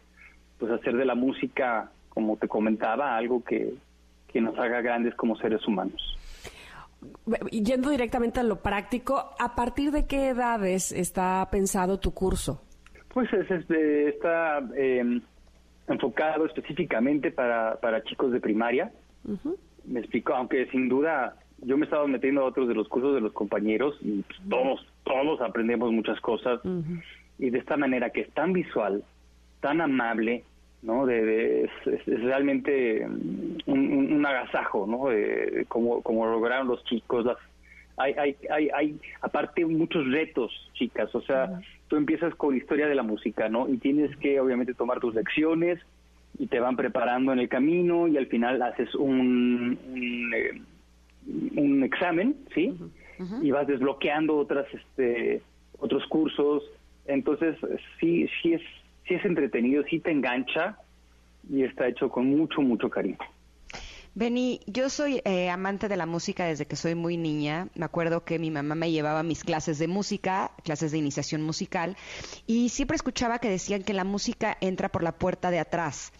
[SPEAKER 8] pues hacer de la música, como te comentaba, algo que, que nos haga grandes como seres humanos.
[SPEAKER 2] Yendo directamente a lo práctico, ¿a partir de qué edades está pensado tu curso?
[SPEAKER 8] Pues es, es de- está eh, enfocado específicamente para, para chicos de primaria. Me explico, aunque sin duda yo me he estado metiendo a otros de los cursos de los compañeros y pues, todos, todos aprendemos muchas cosas. Y de esta manera que es tan visual, tan amable, ¿no? De, de- es, es- es realmente mm, un, un- un agasajo, ¿no? De, como, como lograron los chicos. Las, hay, hay, hay, hay, aparte, muchos retos, chicas. O sea, tú empiezas con historia de la música, ¿no? Y tienes que, obviamente, tomar tus lecciones y te van preparando en el camino y al final haces un, un, eh, un examen, ¿sí? Y vas desbloqueando otras, este, otros cursos. Entonces, sí, sí es, sí es entretenido, sí te engancha y está hecho con mucho, mucho cariño.
[SPEAKER 3] Beni, yo soy eh, amante de la música desde que soy muy niña. Me acuerdo que mi mamá me llevaba mis clases de música, clases de iniciación musical, y siempre escuchaba que decían que la música entra por la puerta de atrás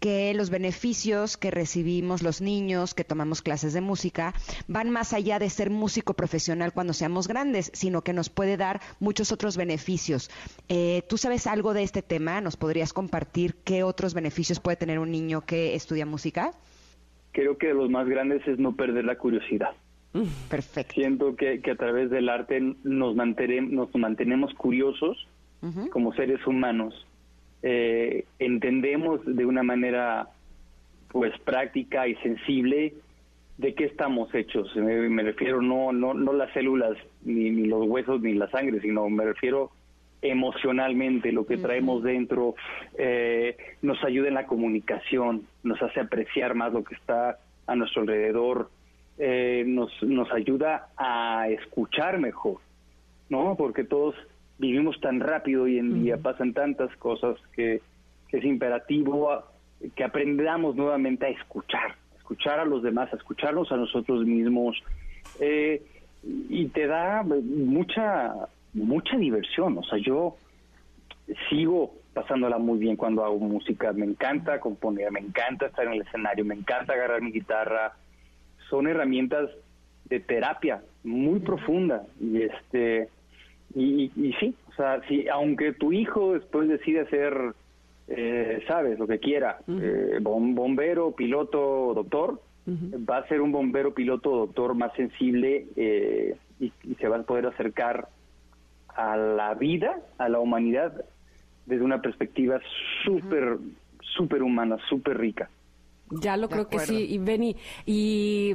[SPEAKER 3] que los beneficios que recibimos los niños que tomamos clases de música van más allá de ser músico profesional cuando seamos grandes, sino que nos puede dar muchos otros beneficios. Eh, ¿Tú sabes algo de este tema? ¿Nos podrías compartir qué otros beneficios puede tener un niño que estudia música?
[SPEAKER 8] Creo que de los más grandes es no perder la curiosidad.
[SPEAKER 3] Perfecto.
[SPEAKER 8] Siento que, que a través del arte nos, mantene- nos mantenemos curiosos como seres humanos. Eh, entendemos de una manera pues práctica y sensible de qué estamos hechos. Me, me refiero no, no, no las células, ni, ni los huesos, ni la sangre, sino me refiero emocionalmente, lo que traemos dentro, eh, nos ayuda en la comunicación, nos hace apreciar más lo que está a nuestro alrededor, eh, nos, nos ayuda a escuchar mejor, ¿no? Porque todos vivimos tan rápido hoy en día, pasan tantas cosas que, que es imperativo a- que aprendamos nuevamente a escuchar, escuchar a los demás, a escucharnos a nosotros mismos, eh, y te da mucha, mucha diversión. O sea, yo sigo pasándola muy bien cuando hago música, me encanta componer, me encanta estar en el escenario, me encanta agarrar mi guitarra, son herramientas de terapia muy profunda y este y, y sí, o sea, si aunque tu hijo después decide hacer, eh, sabes, lo que quiera, eh, bom- bombero, piloto, doctor, va a ser un bombero, piloto, doctor más sensible eh, y, y se va a poder acercar a la vida, a la humanidad, desde una perspectiva súper, súper humana, súper rica.
[SPEAKER 2] Ya lo
[SPEAKER 3] De
[SPEAKER 2] creo que sí, y Benny, y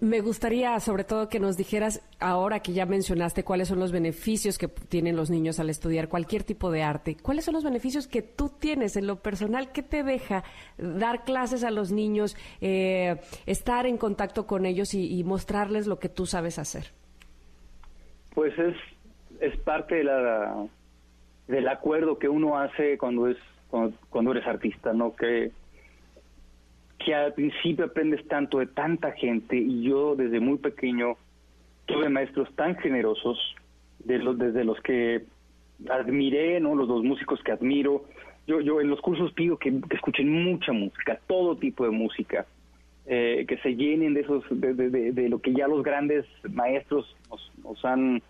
[SPEAKER 2] me gustaría sobre todo que nos dijeras, ahora que ya mencionaste cuáles son los beneficios que tienen los niños al estudiar cualquier tipo de arte, cuáles son los beneficios que tú tienes en lo personal, qué te deja dar clases a los niños, eh, estar en contacto con ellos y, y mostrarles lo que tú sabes hacer.
[SPEAKER 8] Pues es, es parte de la, del acuerdo que uno hace cuando es cuando, eres artista, ¿no? Que, que al principio aprendes tanto de tanta gente y yo desde muy pequeño tuve maestros tan generosos de los desde los que admiré, ¿no? Los dos músicos que admiro. Yo yo en los cursos pido que, escuchen mucha música, todo tipo de música. eh, que se llenen de esos de- de- de lo que ya los grandes maestros nos, nos han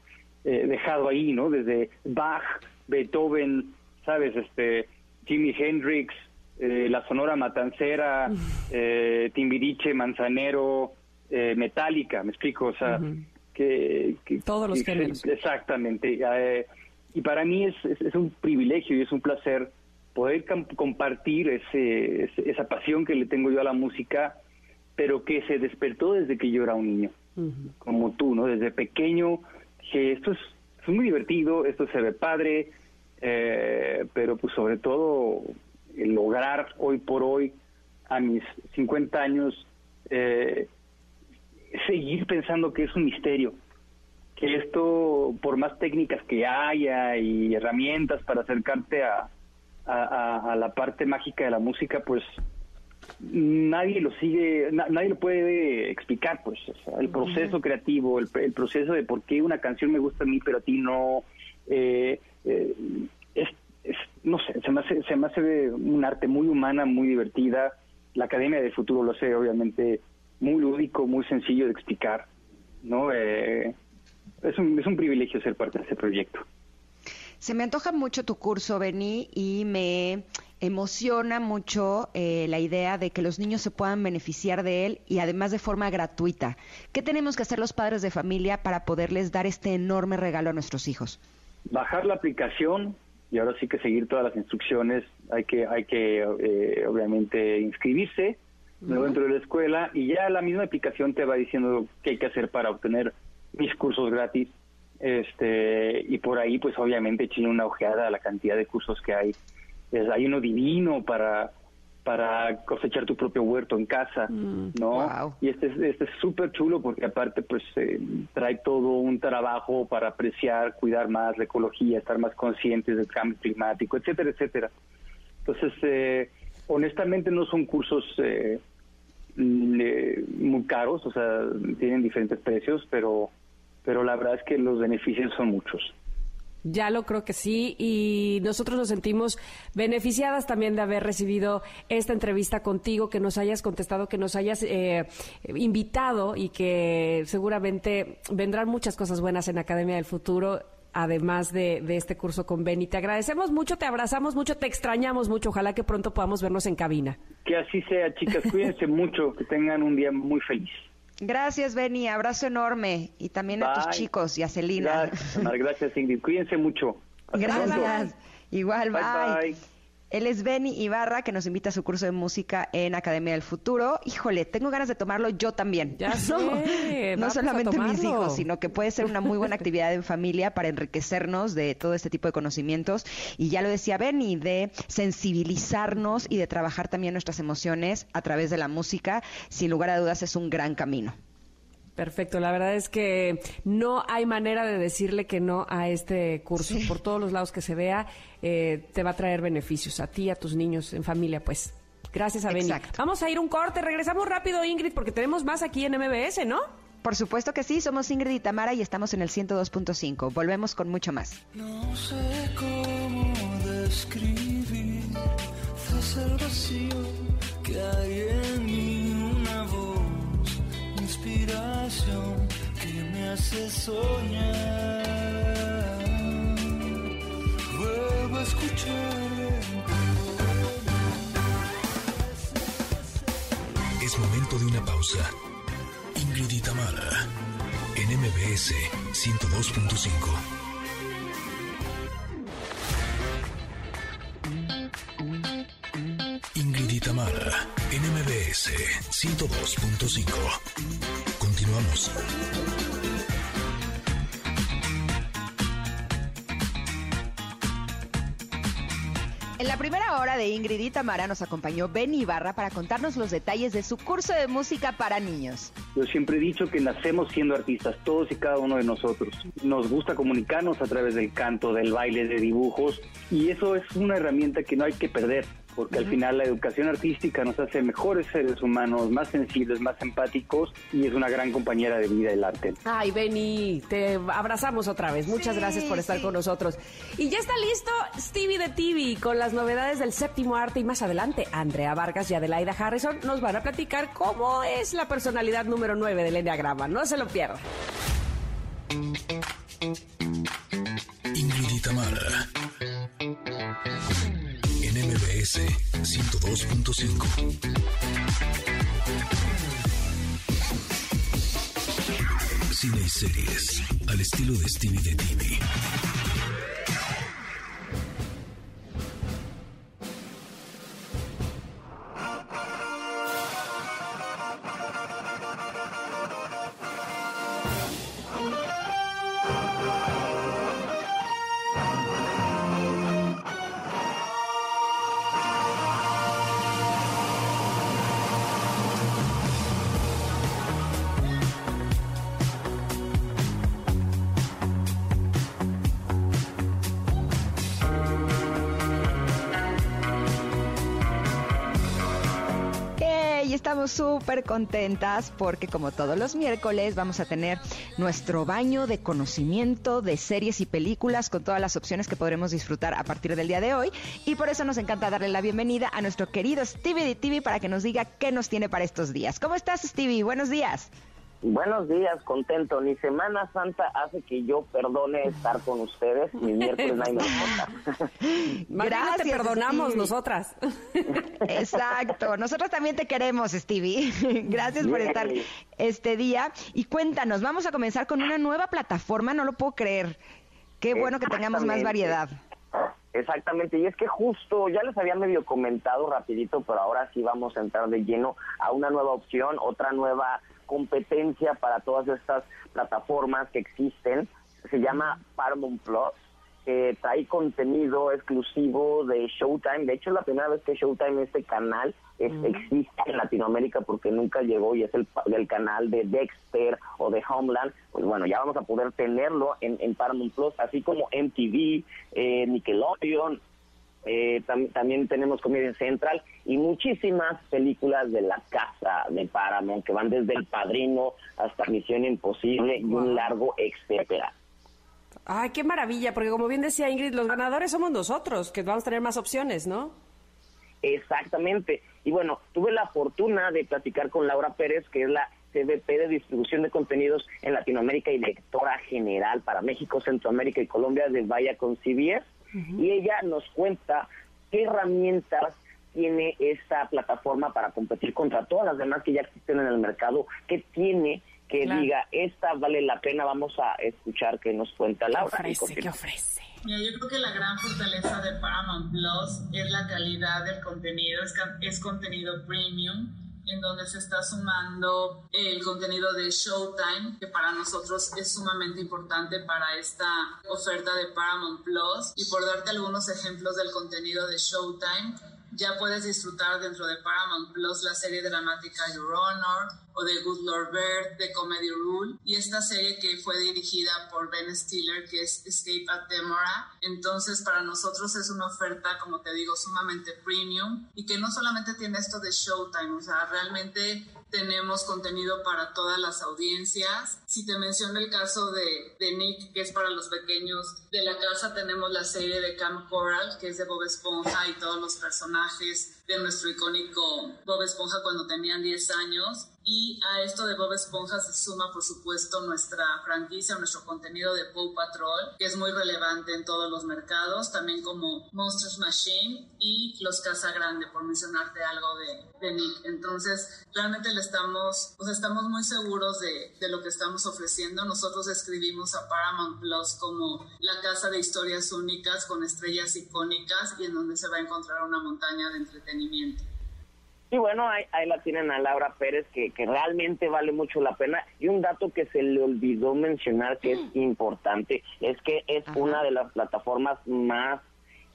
[SPEAKER 8] eh, dejado ahí, ¿no? Desde Bach, Beethoven, sabes, este Jimi Hendrix, eh, la Sonora Matancera, eh, Timbiriche, Manzanero, eh, Metallica, me explico, o sea, que, que-
[SPEAKER 2] Todos los géneros.
[SPEAKER 8] Exactamente. eh, y para mí es, es, es un privilegio y es un placer poder compartir ese, ese- esa pasión que le tengo yo a la música, pero que se despertó desde que yo era un niño, como tú, ¿no? Desde pequeño dije, esto es, es muy divertido, esto se ve padre, eh, pero pues sobre todo lograr hoy por hoy, a mis 50 años, eh, seguir pensando que es un misterio, que esto, por más técnicas que haya y herramientas para acercarte a- a la parte mágica de la música, pues nadie lo sigue, na- nadie lo puede explicar, pues, o sea, el proceso creativo, el, el proceso de por qué una canción me gusta a mí pero a ti no, eh, eh, es, es- no sé, se me, hace, se me hace un arte muy humana, muy divertida. La Academia del Futuro lo hace obviamente muy lúdico, muy sencillo de explicar, ¿no? Eh, es, un, es un privilegio ser parte de ese proyecto.
[SPEAKER 3] Se me antoja mucho tu curso, Beni, y me emociona mucho eh, la idea de que los niños se puedan beneficiar de él y además de forma gratuita. ¿Qué tenemos que hacer los padres de familia para poderles dar este enorme regalo a nuestros hijos?
[SPEAKER 8] bajar la aplicación y ahora sí que seguir todas las instrucciones. Hay que, hay que eh, obviamente inscribirse dentro de la escuela y ya la misma aplicación te va diciendo qué hay que hacer para obtener mis cursos gratis. Este y por ahí, pues obviamente echen una ojeada a la cantidad de cursos que hay. Es, hay uno divino para para cosechar tu propio huerto en casa, ¿no?
[SPEAKER 3] wow.
[SPEAKER 8] Y este es este es súper chulo porque aparte pues eh, trae todo un trabajo para apreciar, cuidar más la ecología, estar más conscientes del cambio climático, etcétera, etcétera. Entonces, eh, honestamente no son cursos mm, eh, muy caros, o sea, tienen diferentes precios, pero pero la verdad es que los beneficios son muchos.
[SPEAKER 2] Ya lo creo que sí y nosotros nos sentimos beneficiadas también de haber recibido esta entrevista contigo, que nos hayas contestado, que nos hayas eh, invitado y que seguramente vendrán muchas cosas buenas en Academia del Futuro. Además de, de este curso con Beni. Te agradecemos mucho, te abrazamos mucho, te extrañamos mucho. Ojalá que pronto podamos vernos en cabina.
[SPEAKER 8] Que así sea, chicas, cuídense mucho, que tengan un día muy feliz.
[SPEAKER 3] Gracias, Benny. Abrazo enorme. Y también a tus chicos y a Celina.
[SPEAKER 8] Gracias, gracias Ingrid, cuídense mucho. Hasta pronto.
[SPEAKER 3] Gracias. Igual, bye.
[SPEAKER 8] Bye, bye.
[SPEAKER 3] Él es Benny Ibarra, que nos invita a su curso de música en Academia del Futuro. Híjole, tengo ganas de tomarlo yo también.
[SPEAKER 2] Ya
[SPEAKER 3] no,
[SPEAKER 2] sé,
[SPEAKER 3] no solamente mis hijos, sino que puede ser una muy buena actividad en familia para enriquecernos de todo este tipo de conocimientos. Y ya lo decía Benny, de sensibilizarnos y de trabajar también nuestras emociones a través de la música. Sin lugar a dudas, es un gran camino.
[SPEAKER 2] Perfecto, la verdad es que no hay manera de decirle que no a este curso. Por todos los lados que se vea, eh, te va a traer beneficios a ti, a tus niños, en familia, pues. Gracias a Beni.
[SPEAKER 3] Exacto.
[SPEAKER 2] Vamos a ir un corte, regresamos rápido, Ingrid, porque tenemos más aquí en MBS, ¿no?
[SPEAKER 3] Por supuesto que sí, somos Ingrid y Tamara y estamos en el 102.5. Volvemos con mucho más.
[SPEAKER 1] No sé cómo describir ese vacío que hay en mí, soñar. Vuelvo a escuchar
[SPEAKER 7] Es momento de una pausa. Ingrid y en MBS 102.5. Ingrid y Tamara, en MBS 102.5. Continuamos.
[SPEAKER 3] De Ingrid y Tamara nos acompañó Ben Ibarra para contarnos los detalles de su curso de música para niños.
[SPEAKER 8] Yo siempre he dicho que nacemos siendo artistas, todos y cada uno de nosotros. Nos gusta comunicarnos a través del canto, del baile, de dibujos, y eso es una herramienta que no hay que perder, porque al final la educación artística nos hace mejores seres humanos, más sensibles, más empáticos, y es una gran compañera de vida el arte.
[SPEAKER 2] Ay, Beni, te abrazamos otra vez. Muchas
[SPEAKER 3] Sí,
[SPEAKER 2] gracias por estar
[SPEAKER 3] sí.
[SPEAKER 2] con nosotros. Y ya está listo Stevie de TV con las novedades del séptimo arte y más adelante Andrea Vargas y Adelaida Harrison nos van a platicar cómo es la personalidad número 9 del Enneagrama. No se lo pierdan.
[SPEAKER 7] Ingrid Tamara, MBS 102.5. Cine y series, al estilo de Stevie de TV.
[SPEAKER 3] Súper contentas porque como todos los miércoles vamos a tener nuestro baño de conocimiento de series y películas con todas las opciones que podremos disfrutar a partir del día de hoy. Y por eso nos encanta darle la bienvenida a nuestro querido Stevie de TV para que nos diga qué nos tiene para estos días. ¿Cómo estás Stevie? Buenos días.
[SPEAKER 9] Buenos días, contento. Ni Semana Santa hace que yo perdone estar con ustedes. Ni miércoles nadie me
[SPEAKER 2] no te
[SPEAKER 3] Gracias,
[SPEAKER 2] perdonamos
[SPEAKER 3] Stevie.
[SPEAKER 2] nosotras.
[SPEAKER 3] Exacto. Nosotros también te queremos, Stevie. Gracias por
[SPEAKER 9] Bien.
[SPEAKER 3] estar este día. Y cuéntanos, vamos a comenzar con una nueva plataforma, no lo puedo creer. Qué bueno que tengamos más variedad.
[SPEAKER 9] Exactamente, y es que justo ya les había medio comentado rapidito, pero ahora sí vamos a entrar de lleno a una nueva opción, otra nueva competencia para todas estas plataformas que existen. Se llama Paramount Plus. que trae contenido exclusivo de Showtime. De hecho, es la primera vez que Showtime, este canal, es- existe en Latinoamérica porque nunca llegó y es el, del canal de Dexter o de Homeland. Pues bueno, ya vamos a poder tenerlo en, en Paramount Plus, así como MTV, eh, Nickelodeon, eh, tam- también tenemos Comedia Central y muchísimas películas de la casa de Paramount que van desde El Padrino hasta Misión Imposible y un largo etcétera.
[SPEAKER 2] Ay, qué maravilla, porque como bien decía Ingrid, los ganadores somos nosotros, que vamos a tener más opciones, ¿no?
[SPEAKER 9] Exactamente. Y bueno, tuve la fortuna de platicar con Laura Pérez, que es la CBP de distribución de contenidos en Latinoamérica y directora general para México, Centroamérica y Colombia de Vaya con CBS. Y ella nos cuenta qué herramientas tiene esta plataforma para competir contra todas las demás que ya existen en el mercado, qué tiene que
[SPEAKER 2] Claro.
[SPEAKER 9] diga, esta vale la pena, vamos a escuchar qué nos cuenta
[SPEAKER 2] ¿Qué
[SPEAKER 9] Laura. Y
[SPEAKER 2] ofrece? ¿Qué ofrece?
[SPEAKER 10] Mira, yo creo que la gran fortaleza de Paramount Plus es la calidad del contenido, es, ca- es contenido premium, en donde se está sumando el contenido de Showtime, que para nosotros es sumamente importante para esta oferta de Paramount Plus. Y por darte algunos ejemplos del contenido de Showtime, ya puedes disfrutar dentro de Paramount Plus la serie dramática Your Honor o de Good Lord Bird, de Comedy Rule, y esta serie que fue dirigida por Ben Stiller, que es Escape at Demora. Entonces, para nosotros es una oferta, como te digo, sumamente premium y que no solamente tiene esto de Showtime, o sea, realmente tenemos contenido para todas las audiencias. Si te menciono el caso de, de Nick, que es para los pequeños de la casa, tenemos la serie de Camp Coral, que es de Bob Esponja y todos los personajes de nuestro icónico Bob Esponja cuando tenían 10 años. Y a esto de Bob Esponja se suma, por supuesto, nuestra franquicia, nuestro contenido de Paw Patrol, que es muy relevante en todos los mercados, también como Monsters Machine y Los Casa Grande, por mencionarte algo de, de Nick. Entonces, realmente le estamos, pues estamos muy seguros de, de lo que estamos ofreciendo. Nosotros escribimos a Paramount Plus como la casa de historias únicas con estrellas icónicas y en donde se va a encontrar una montaña de entretenimiento.
[SPEAKER 9] Y bueno, ahí, ahí la tienen a Laura Pérez, que, que realmente vale mucho la pena. Y un dato que se le olvidó mencionar que es importante, es que es una de las plataformas más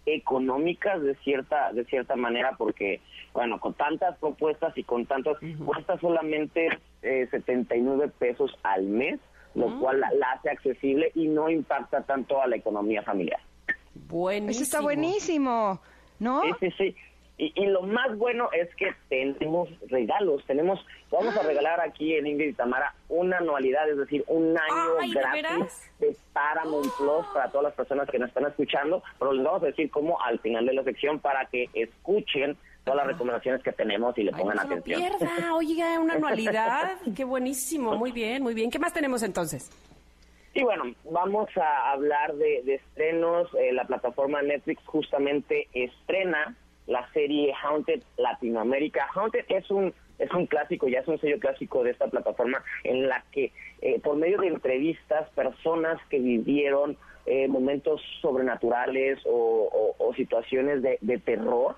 [SPEAKER 9] económicas de cierta de cierta manera porque bueno con tantas propuestas y con tantas cuesta solamente eh, 79 pesos al mes lo cual la, la hace accesible y no impacta tanto a la economía familiar
[SPEAKER 2] Buenísimo.
[SPEAKER 3] Eso está buenísimo, ¿no?
[SPEAKER 9] Sí, sí, sí. Y, y lo más bueno es que tenemos regalos. Tenemos, vamos a regalar aquí en Ingrid y Tamara una anualidad, es decir, un año
[SPEAKER 2] Ay, ¿de
[SPEAKER 9] gratis de Paramount Plus para todas las personas que nos están escuchando. Pero les vamos a decir cómo al final de la sección para que escuchen todas las recomendaciones que tenemos y le
[SPEAKER 2] Ay,
[SPEAKER 9] pongan
[SPEAKER 2] no se lo
[SPEAKER 9] atención.
[SPEAKER 2] pierda. Oiga, una anualidad. Qué buenísimo. Muy bien, muy bien. ¿Qué más tenemos entonces?
[SPEAKER 9] Y bueno, vamos a hablar de, de estrenos. Eh, la plataforma Netflix justamente estrena la serie Haunted Latinoamérica. Haunted es un es un clásico, ya es un sello clásico de esta plataforma en la que eh, por medio de entrevistas personas que vivieron eh, momentos sobrenaturales o, situaciones de, terror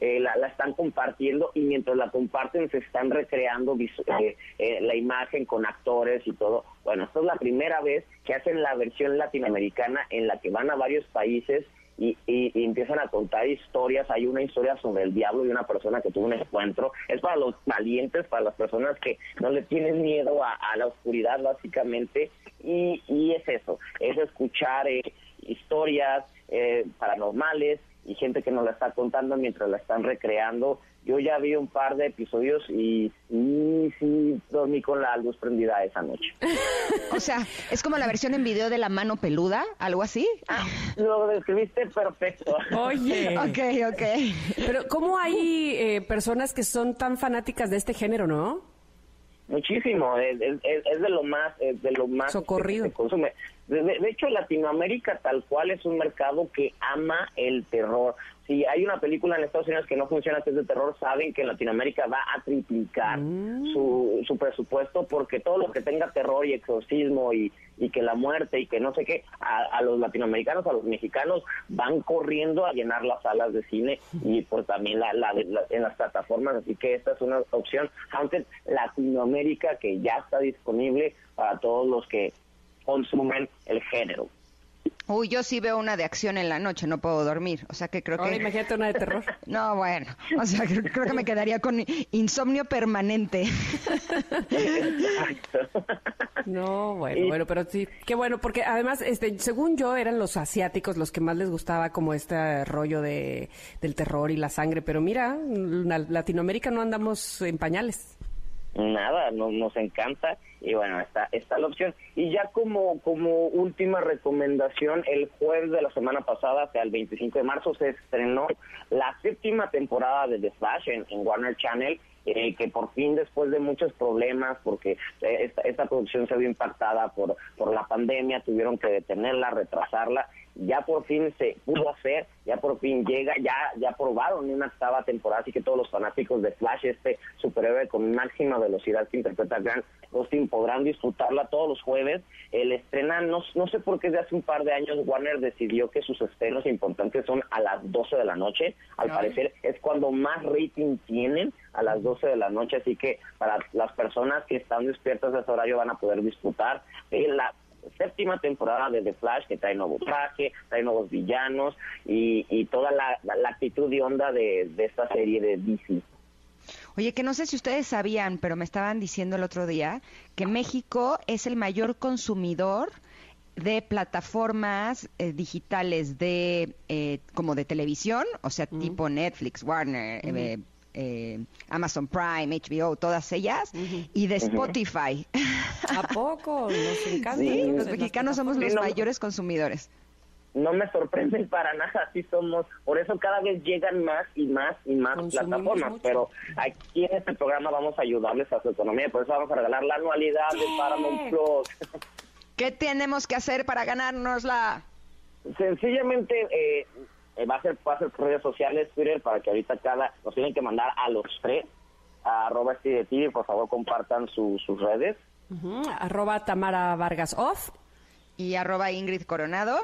[SPEAKER 9] eh, la, la están compartiendo y mientras la comparten se están recreando eh, eh, la imagen con actores y todo. Bueno, esta es la primera vez que hacen la versión latinoamericana en la que van a varios países y, y- y empiezan a contar historias. Hay una historia sobre el diablo y una persona que tuvo un encuentro. Es para los valientes, para las personas que no le tienen miedo a, la oscuridad básicamente. Y, y es eso, es escuchar eh, historias eh, paranormales y gente que nos la está contando mientras la están recreando. Yo ya vi un par de episodios y sí, sí dormí con la luz prendida esa noche.
[SPEAKER 3] O sea, es como la versión en video de la mano peluda, algo así.
[SPEAKER 9] Lo describiste perfecto.
[SPEAKER 2] Oye.
[SPEAKER 3] Ok, ok.
[SPEAKER 2] Pero ¿cómo hay eh, personas que son tan fanáticas de este género, no?
[SPEAKER 9] Muchísimo, es, es- es- es de lo más, es de lo más
[SPEAKER 2] Socorrido.
[SPEAKER 9] que se consume. De, de- de hecho, Latinoamérica tal cual es un mercado que ama el terror. Si hay una película en Estados Unidos que no funciona que es de terror, saben que en Latinoamérica va a triplicar su, su presupuesto porque todo lo que tenga terror y exorcismo y, y que la muerte y que no sé qué, a, a los latinoamericanos, a los mexicanos van corriendo a llenar las salas de cine y pues también la, la- la- en las plataformas, así que esta es una opción. Haunted Latinoamérica que ya está disponible para todos los que consumen el género.
[SPEAKER 3] Uy, yo sí veo una de acción en la noche, no puedo dormir. O sea que creo
[SPEAKER 2] Ahora
[SPEAKER 3] que...
[SPEAKER 2] imagínate una de terror.
[SPEAKER 3] No, bueno, o sea, creo, creo que me quedaría con insomnio permanente.
[SPEAKER 2] No, bueno,
[SPEAKER 9] Y-
[SPEAKER 2] bueno, pero sí, qué bueno, porque además, este, según yo, eran los asiáticos los que más les gustaba como este rollo de, del terror y la sangre, pero mira, en la- Latinoamérica no andamos en pañales.
[SPEAKER 9] Nada, no- nos encanta y bueno, está, está la opción. Y ya como, como última recomendación, el jueves de la semana pasada, o sea, el 25 de marzo, se estrenó la séptima temporada de The Flash en, en Warner Channel, eh, que por fin después de muchos problemas, porque eh, esta, esta producción se vio impactada por, por la pandemia, tuvieron que detenerla, retrasarla, ya por fin se pudo hacer, ya por fin llega, ya ya probaron una octava temporada, así que todos los fanáticos de Flash, este superhéroe con máxima velocidad que interpreta Grant Austin, podrán disfrutarla todos los jueves. El estrena, no, no sé por qué desde hace un par de años Warner decidió que sus estrenos importantes son a las 12 de la noche, al parecer es cuando más rating tienen a las 12 de la noche, así que para las personas que están despiertas a ese horario van a poder disfrutar. De la séptima temporada de The Flash que trae nuevo traje, trae nuevos villanos y, y toda la, actitud y onda de, de esta serie de DC.
[SPEAKER 3] Oye, que no sé si ustedes sabían, pero me estaban diciendo el otro día que México es el mayor consumidor de plataformas eh, digitales de eh, como de televisión, o sea, tipo Netflix, Warner, eh, eh, Amazon Prime, HBO, todas ellas, y de Spotify.
[SPEAKER 2] ¿A poco? Nos encanta.
[SPEAKER 3] Sí,
[SPEAKER 2] en
[SPEAKER 3] los mexicanos somos los mayores consumidores.
[SPEAKER 9] No me sorprende para nada, así somos. Por eso cada vez llegan más y más y más
[SPEAKER 2] Consumimos
[SPEAKER 9] plataformas.
[SPEAKER 2] mucho.
[SPEAKER 9] Pero aquí en este programa vamos a ayudarles a su economía. Por eso vamos a regalar la anualidad de Paramount Plus.
[SPEAKER 3] ¿Qué tenemos que hacer para ganárnosla?
[SPEAKER 9] Sencillamente eh, eh, va a ser va a ser por redes sociales, Twitter, para que ahorita cada nos tienen que mandar a los tres a arroba TV, por favor compartan su- sus redes.
[SPEAKER 2] Ujú, Arroba Tamara Vargas Off.
[SPEAKER 3] Y arroba Ingrid Coronado.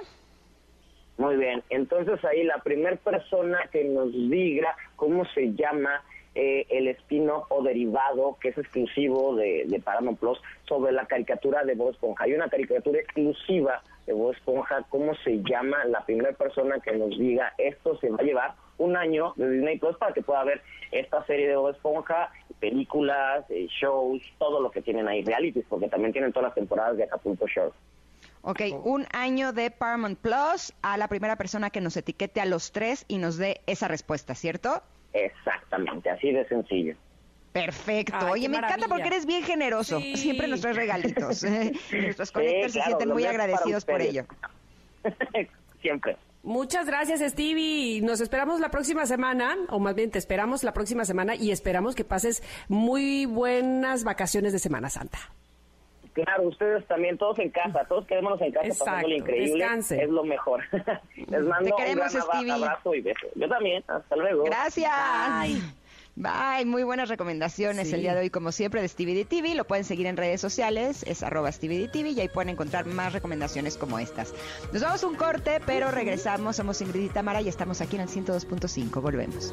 [SPEAKER 9] Muy bien, entonces ahí la primera persona que nos diga cómo se llama eh, el spin-off o derivado que es exclusivo de, de Paramount Plus sobre la caricatura de Bob Esponja. Hay una caricatura exclusiva de Bob Esponja, ¿cómo se llama? La primera persona que nos diga esto se va a llevar un año de Disney Plus para que pueda ver esta serie de Bob Esponja, películas, eh, shows, todo lo que tienen ahí, realities, porque también tienen todas las temporadas de Acapulco Show.
[SPEAKER 3] Ok, un año de Paramount Plus a la primera persona que nos etiquete a los tres y nos dé esa respuesta, ¿cierto?
[SPEAKER 9] Exactamente, así de sencillo.
[SPEAKER 3] Perfecto.
[SPEAKER 2] Ay,
[SPEAKER 3] Oye, me encanta porque eres bien generoso.
[SPEAKER 2] Sí.
[SPEAKER 3] Siempre nos traes regalitos. Nuestros conectores se
[SPEAKER 9] claro,
[SPEAKER 3] sienten
[SPEAKER 9] lo
[SPEAKER 3] muy agradecidos por ello.
[SPEAKER 9] Siempre.
[SPEAKER 2] Muchas gracias, Stevie. Nos esperamos la próxima semana, o más bien te esperamos la próxima semana y esperamos que pases muy buenas vacaciones de Semana Santa.
[SPEAKER 9] Claro, ustedes también, todos en casa, todos quedémonos en casa
[SPEAKER 2] Exacto,
[SPEAKER 9] pasándolo increíble.
[SPEAKER 2] descansen.
[SPEAKER 9] Es lo mejor. Les mando
[SPEAKER 3] Te queremos,
[SPEAKER 9] un gran abra-
[SPEAKER 3] Stevie.
[SPEAKER 9] abrazo y beso. Yo también, hasta luego.
[SPEAKER 3] Gracias. Bye. Muy buenas recomendaciones
[SPEAKER 2] Sí.
[SPEAKER 3] el día de hoy, como siempre, de Stevie TV. Lo pueden seguir en redes sociales, es arroba Stevie TV y ahí pueden encontrar más recomendaciones como estas. Nos vamos a un corte, pero regresamos. Somos Ingrid y Tamara y estamos aquí en el 102.5. Volvemos.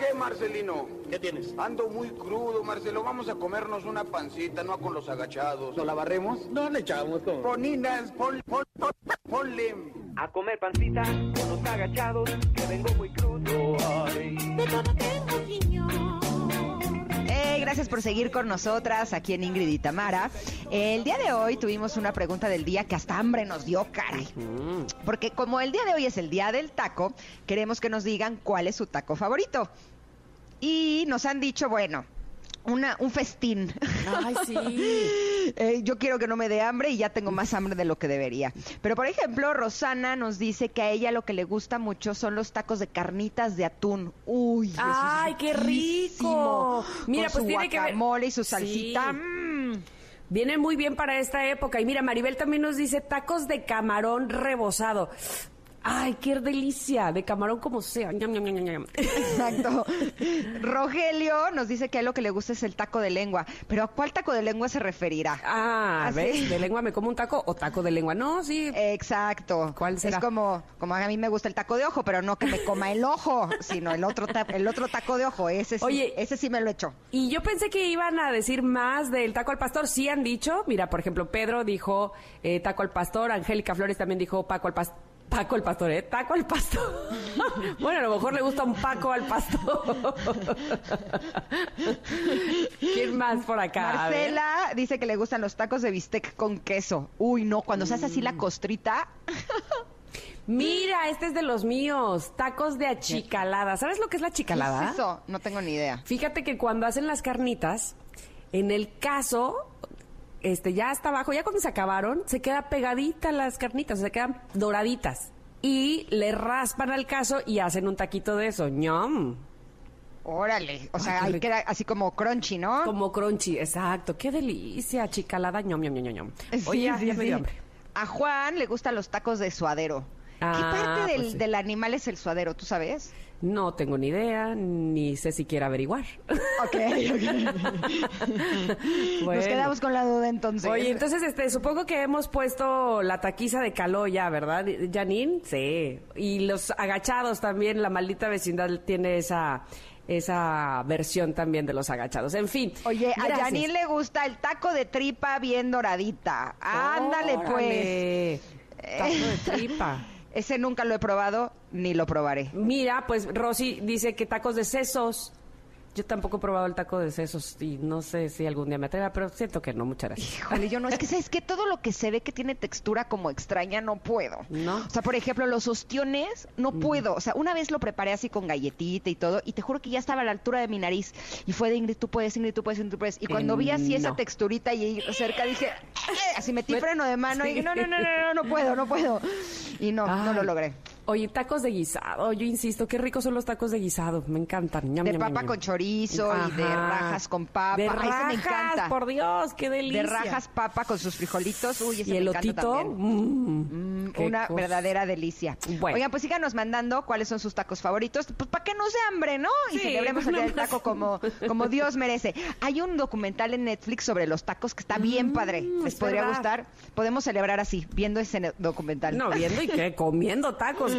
[SPEAKER 11] ¿Sabes qué, Marcelino? ¿Qué tienes? Ando muy crudo, Marcelo. Vamos a comernos una pancita, no con los agachados. ¿No la barremos? No le echamos todo. Poninas, pon, pon, pon- ponle
[SPEAKER 12] a comer pancita con los agachados, que vengo muy crudo. Ay.
[SPEAKER 3] Gracias por seguir con nosotras aquí en Ingrid y Tamara. El día de hoy tuvimos una pregunta del día que hasta hambre nos dio, caray. Porque como el día de hoy es el día del taco, queremos que nos digan cuál es su taco favorito. Y nos han dicho, bueno, una, un festín.
[SPEAKER 2] Ay, sí.
[SPEAKER 3] Eh, yo quiero que no me dé hambre y ya tengo más hambre de lo que debería. Pero, por ejemplo, Rosana nos dice que a ella lo que le gusta mucho son los tacos de carnitas de atún. Uy, eso es
[SPEAKER 2] Ay, qué rico. Mira,
[SPEAKER 3] Con
[SPEAKER 2] pues
[SPEAKER 3] su
[SPEAKER 2] tiene que ver-
[SPEAKER 3] y su
[SPEAKER 2] Sí.
[SPEAKER 3] salsita. mm.
[SPEAKER 2] Viene muy bien para esta época. Y mira, Maribel también nos dice tacos de camarón rebozado. Ay, qué delicia. De camarón como sea.
[SPEAKER 3] Exacto. Rogelio nos dice que a él lo que le gusta es el taco de lengua. Pero ¿a cuál taco de lengua se referirá?
[SPEAKER 2] Ah,
[SPEAKER 3] ¿Ah, sí?
[SPEAKER 2] ¿ves? De lengua me como un taco o taco de lengua. No, sí.
[SPEAKER 3] Exacto.
[SPEAKER 2] ¿Cuál será?
[SPEAKER 3] Es como, como a mí me gusta el taco de ojo, pero no que me coma el ojo, sino el otro, el otro taco de ojo. Ese sí,
[SPEAKER 2] Oye.
[SPEAKER 3] ese sí me lo echo.
[SPEAKER 2] Y yo pensé que iban a decir más del taco al pastor. Sí han dicho. Mira, por ejemplo, Pedro dijo eh, taco al pastor. Angélica Flores también dijo Paco al pastor. Paco al pastor, ¿eh? Taco al pastor. bueno, a lo mejor le gusta un Paco al pastor. ¿Quién más por acá?
[SPEAKER 3] Marcela dice que le gustan los tacos de bistec con queso. Uy, no, cuando se hace así
[SPEAKER 2] Mm.
[SPEAKER 3] la costrita.
[SPEAKER 2] Mira, este es de los míos. Tacos de achicalada. ¿Sabes lo que es la
[SPEAKER 3] ¿Qué
[SPEAKER 2] achicalada?
[SPEAKER 3] es eso? No tengo ni idea.
[SPEAKER 2] Fíjate que cuando hacen las carnitas, en el caso, este, ya hasta abajo, ya cuando se acabaron, se queda pegadita las carnitas, se quedan doraditas. Y le raspan al caso y hacen un taquito de eso. ñam.
[SPEAKER 3] Órale. O sea, ahí queda así como crunchy, ¿no?
[SPEAKER 2] Como crunchy, exacto. Qué delicia, achicalada, ñom, ñom, ñom, ñom. Oye,
[SPEAKER 3] Sí,
[SPEAKER 2] ya,
[SPEAKER 3] sí,
[SPEAKER 2] ya me dio
[SPEAKER 3] sí.
[SPEAKER 2] hambre.
[SPEAKER 3] A Juan le gustan los tacos de suadero. ¿Qué
[SPEAKER 2] Ah,
[SPEAKER 3] parte del,
[SPEAKER 2] pues
[SPEAKER 3] del animal es el suadero? ¿Tú sabes?
[SPEAKER 2] No tengo ni idea, ni sé si quiera averiguar.
[SPEAKER 3] Ok, Nos
[SPEAKER 2] Bueno.
[SPEAKER 3] quedamos con la duda entonces.
[SPEAKER 2] Oye, entonces, este, supongo que hemos puesto la taquiza de caló ya, ¿verdad, Janine? Sí. Y los agachados también, la maldita vecindad tiene esa, esa versión también de los agachados. En fin.
[SPEAKER 3] Oye, a. Janine le gusta el taco de tripa bien doradita. Ándale, pues.
[SPEAKER 2] Taco de tripa.
[SPEAKER 3] Ese nunca lo he probado ni lo probaré.
[SPEAKER 2] Mira, pues Rosy dice que tacos de sesos. Yo tampoco he probado el taco de sesos y no sé si algún día me atreva, pero siento que no, muchas gracias.
[SPEAKER 3] Híjole, yo no, es que sabes que todo lo que se ve que tiene textura como extraña no puedo.
[SPEAKER 2] ¿No?
[SPEAKER 3] O sea, por ejemplo, los ostiones no puedo. O sea, una vez lo preparé así con galletita y todo, y te juro que ya estaba a la altura de mi nariz. Y fue de Ingrid, tú puedes, Ingrid, tú puedes, Ingrid, tú puedes. Y cuando
[SPEAKER 2] Eh,
[SPEAKER 3] vi así esa texturita y cerca dije, "Ay", así metí
[SPEAKER 2] Me-
[SPEAKER 3] freno de mano y
[SPEAKER 2] Sí.
[SPEAKER 3] no, no, no, no, no, no puedo, no puedo. Y no, no lo logré.
[SPEAKER 2] Oye, tacos de guisado, yo insisto, qué ricos son los tacos de guisado, me encantan. Ñam,
[SPEAKER 3] De
[SPEAKER 2] ñam,
[SPEAKER 3] papa
[SPEAKER 2] ñam.
[SPEAKER 3] con chorizo y de rajas con papa.
[SPEAKER 2] De
[SPEAKER 3] Ay, me encanta.
[SPEAKER 2] por Dios, qué delicia.
[SPEAKER 3] De rajas papa con sus frijolitos. Uy, ese
[SPEAKER 2] y
[SPEAKER 3] me encanta también.
[SPEAKER 2] mm,
[SPEAKER 3] Mm, una
[SPEAKER 2] cosa.
[SPEAKER 3] verdadera delicia.
[SPEAKER 2] Bueno.
[SPEAKER 3] Oigan, pues síganos mandando cuáles son sus tacos favoritos, pues para que nos dé hambre, ¿no? Y
[SPEAKER 2] Sí,
[SPEAKER 3] celebremos el día del taco como, como Dios merece. Hay un documental en Netflix sobre los tacos que está bien padre. ¿Les
[SPEAKER 2] Mm, es
[SPEAKER 3] podría
[SPEAKER 2] verdad.
[SPEAKER 3] gustar? Podemos celebrar así, viendo ese documental.
[SPEAKER 2] No, viendo y qué, comiendo tacos,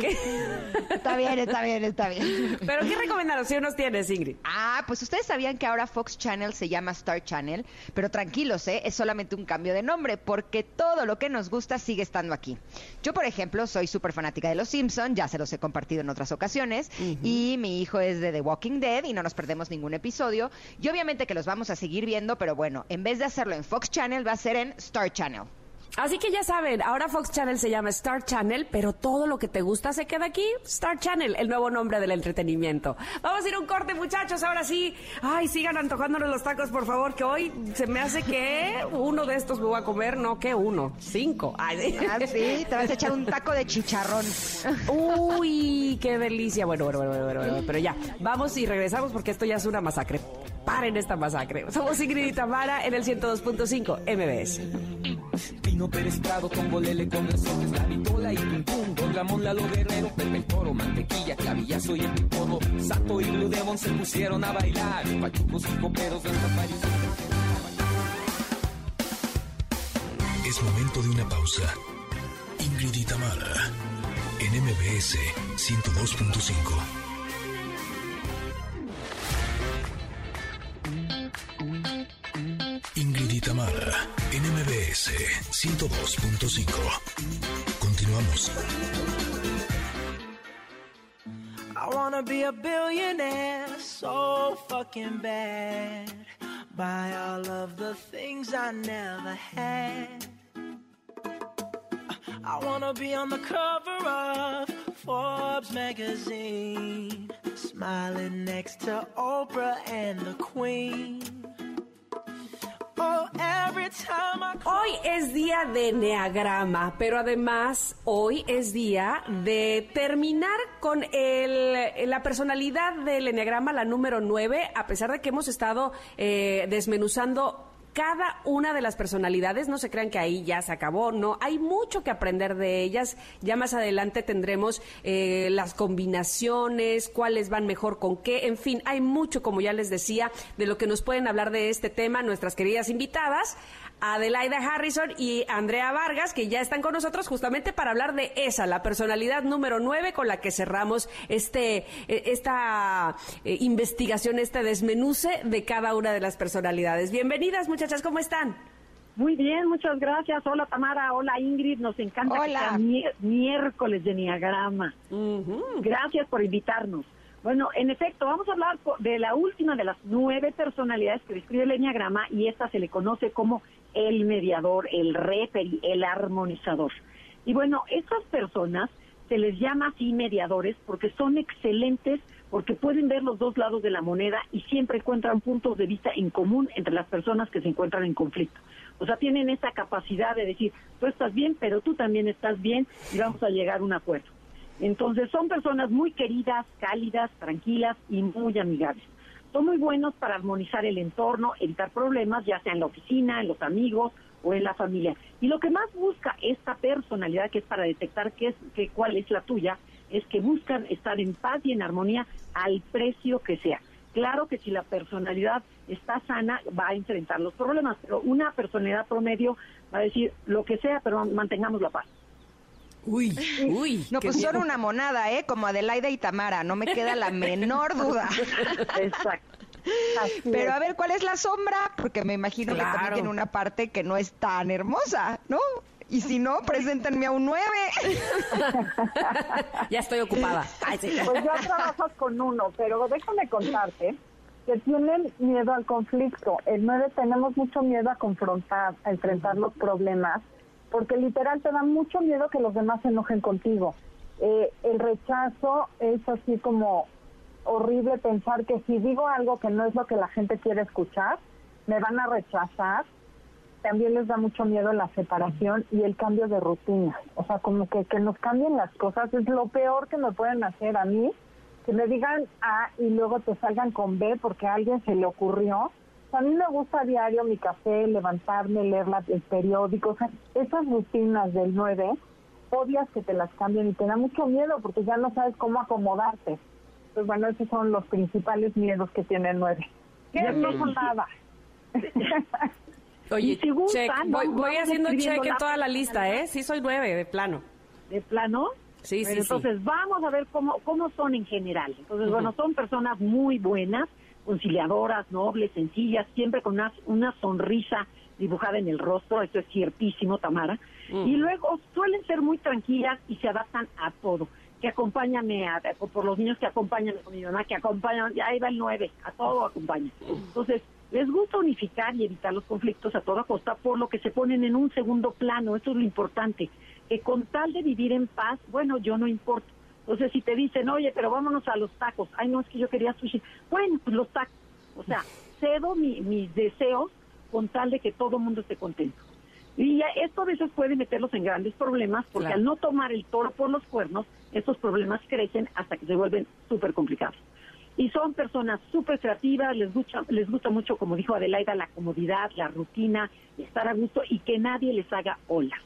[SPEAKER 3] Está bien, está bien, está bien.
[SPEAKER 2] Pero ¿qué recomendaciones tienes, Ingrid?
[SPEAKER 3] Ah, pues ustedes sabían que ahora Fox Channel se llama Star Channel, pero tranquilos, ¿eh? es solamente un cambio de nombre, porque todo lo que nos gusta sigue estando aquí. Yo, por ejemplo, soy súper fanática de Los Simpson, ya se los he compartido en otras ocasiones, y mi hijo es de The Walking Dead y no nos perdemos ningún episodio. Y obviamente que los vamos a seguir viendo, pero bueno, en vez de hacerlo en Fox Channel, va a ser en Star Channel.
[SPEAKER 2] Así que ya saben, ahora Fox Channel se llama Star Channel, pero todo lo que te gusta se queda aquí. Star Channel, el nuevo nombre del entretenimiento. Vamos a ir a un corte, muchachos, ahora sí. Ay, sigan antojándonos los tacos, por favor, que hoy se me hace que uno de estos me voy a comer, no que uno, cinco. Ay,
[SPEAKER 3] Ah, sí, te vas a echar un taco de chicharrón.
[SPEAKER 2] Uy, qué delicia. Bueno, bueno, bueno, bueno, bueno, pero ya, vamos y regresamos porque esto ya es una masacre. Paren esta masacre. Somos Ingrid y Tamara en el 102.5 MBS.
[SPEAKER 13] Pino Pérez Prado, Tongolele con resortes, la vitola y tum, Don Ramón Lalo Guerrero, Pepe el Toro, Mantequilla, Clavillazo y el Pipodo, Sato y Blue Demon se pusieron a bailar, pachucos y coperos París.
[SPEAKER 7] Es momento de una pausa. Ingrid y Tamara, en MBS 102.5. Ingrid y Tamara, en MBS 102.5.
[SPEAKER 14] Continuamos.
[SPEAKER 15] I wanna be a billionaire so fucking bad. Buy all of the things I never had. I wanna be on the cover of Forbes magazine, smiling next to Oprah and the Queen.
[SPEAKER 2] Hoy es día de Enneagrama, pero además hoy es día de terminar con el, la personalidad del Enneagrama, la número 9, a pesar de que hemos estado eh, desmenuzando cada una de las personalidades, no se crean que ahí ya se acabó, no, hay mucho que aprender de ellas, ya más adelante tendremos eh, las combinaciones, cuáles van mejor con qué, en fin, hay mucho, como ya les decía, de lo que nos pueden hablar de este tema nuestras queridas invitadas. Adelaida Harrison y Andrea Vargas, que ya están con nosotros justamente para hablar de esa, la personalidad número 9 con la que cerramos este, eh, esta eh, investigación, este desmenuce de cada una de las personalidades. Bienvenidas, muchachas, ¿cómo están?
[SPEAKER 16] Muy bien, muchas gracias. Hola Tamara, hola Ingrid, nos encanta que
[SPEAKER 3] Hola.
[SPEAKER 16] sea miércoles de Niagrama. Gracias por invitarnos. Bueno, en efecto, vamos a hablar de la última de las nueve personalidades que describe el Enneagrama y esta se le conoce como el mediador, el referee, el armonizador. Y bueno, estas personas se les llama así mediadores porque son excelentes, porque pueden ver los dos lados de la moneda y siempre encuentran puntos de vista en común entre las personas que se encuentran en conflicto. O sea, tienen esa capacidad de decir, tú estás bien, pero tú también estás bien y vamos a llegar a un acuerdo. Entonces, son personas muy queridas, cálidas, tranquilas y muy amigables. Son muy buenos para armonizar el entorno, evitar problemas, ya sea en la oficina, en los amigos o en la familia. Y lo que más busca esta personalidad, que es para detectar qué es, qué, cuál es la tuya, es que buscan estar en paz y en armonía al precio que sea. Claro que si la personalidad está sana, va a enfrentar los problemas, pero una personalidad promedio va a decir lo que sea, pero mantengamos la paz.
[SPEAKER 2] Uy, uy.
[SPEAKER 3] No, pues son una monada, ¿eh? Como Adelaida y Tamara, no me queda la menor duda.
[SPEAKER 16] Exacto.
[SPEAKER 3] Pero a ver, ¿cuál es la sombra? Porque me imagino que también tiene una parte que no es tan hermosa, ¿no? Y si no, preséntenme a un nueve.
[SPEAKER 2] ya estoy ocupada. Ay, sí.
[SPEAKER 17] Pues ya trabajas con uno, pero déjame contarte que tienen miedo al conflicto. El 9 tenemos mucho miedo a confrontar, a enfrentar los problemas, porque literal te da mucho miedo que los demás se enojen contigo. Eh, el rechazo es así como horrible pensar que si digo algo que no es lo que la gente quiere escuchar, me van a rechazar. También les da mucho miedo la separación y el cambio de rutina. O sea, como que, que nos cambien las cosas es lo peor que me pueden hacer a mí. Que me digan A y luego te salgan con B porque a alguien se le ocurrió. A mí me gusta a diario mi café, levantarme, leer la- el periódico. O sea, esas rutinas del 9, odias que te las cambien y te da mucho miedo porque ya no sabes cómo acomodarte. Pues bueno, esos son los principales miedos que tiene el 9. Que
[SPEAKER 16] Ya
[SPEAKER 17] no son nada.
[SPEAKER 2] Oye,
[SPEAKER 16] si
[SPEAKER 2] check. Voy, voy haciendo check en toda la lista, ¿eh? Sí, soy nueve, de plano.
[SPEAKER 16] ¿De plano?
[SPEAKER 2] Sí,
[SPEAKER 16] Bueno,
[SPEAKER 2] sí, sí.
[SPEAKER 16] entonces vamos a ver cómo, cómo son en general. Entonces, bueno, son personas muy buenas, conciliadoras, nobles, sencillas, siempre con una, una sonrisa dibujada en el rostro, esto es ciertísimo, Tamara.
[SPEAKER 2] Mm.
[SPEAKER 16] Y luego suelen ser muy tranquilas y se adaptan a todo. Que acompáñame a, por los niños que acompañan a mi mamá, que acompañan, ya ahí va el nueve, a todo acompañan. Entonces, les gusta unificar y evitar los conflictos a toda costa, por lo que se ponen en un segundo plano, eso es lo importante, que con tal de vivir en paz, bueno, yo no importo. Entonces, si te dicen, oye, pero vámonos a los tacos, ay, no, es que yo quería sushi, bueno, pues los tacos. O sea, cedo mi- mis deseos con tal de que todo el mundo esté contento. Y ya esto a veces puede meterlos en grandes problemas porque
[SPEAKER 2] Claro.
[SPEAKER 16] al no tomar el toro por los cuernos, estos problemas crecen hasta que se vuelven súper complicados. Y son personas súper creativas, les gusta, les gusta mucho, como dijo Adelaida, la comodidad, la rutina, estar a gusto y que nadie les haga ola.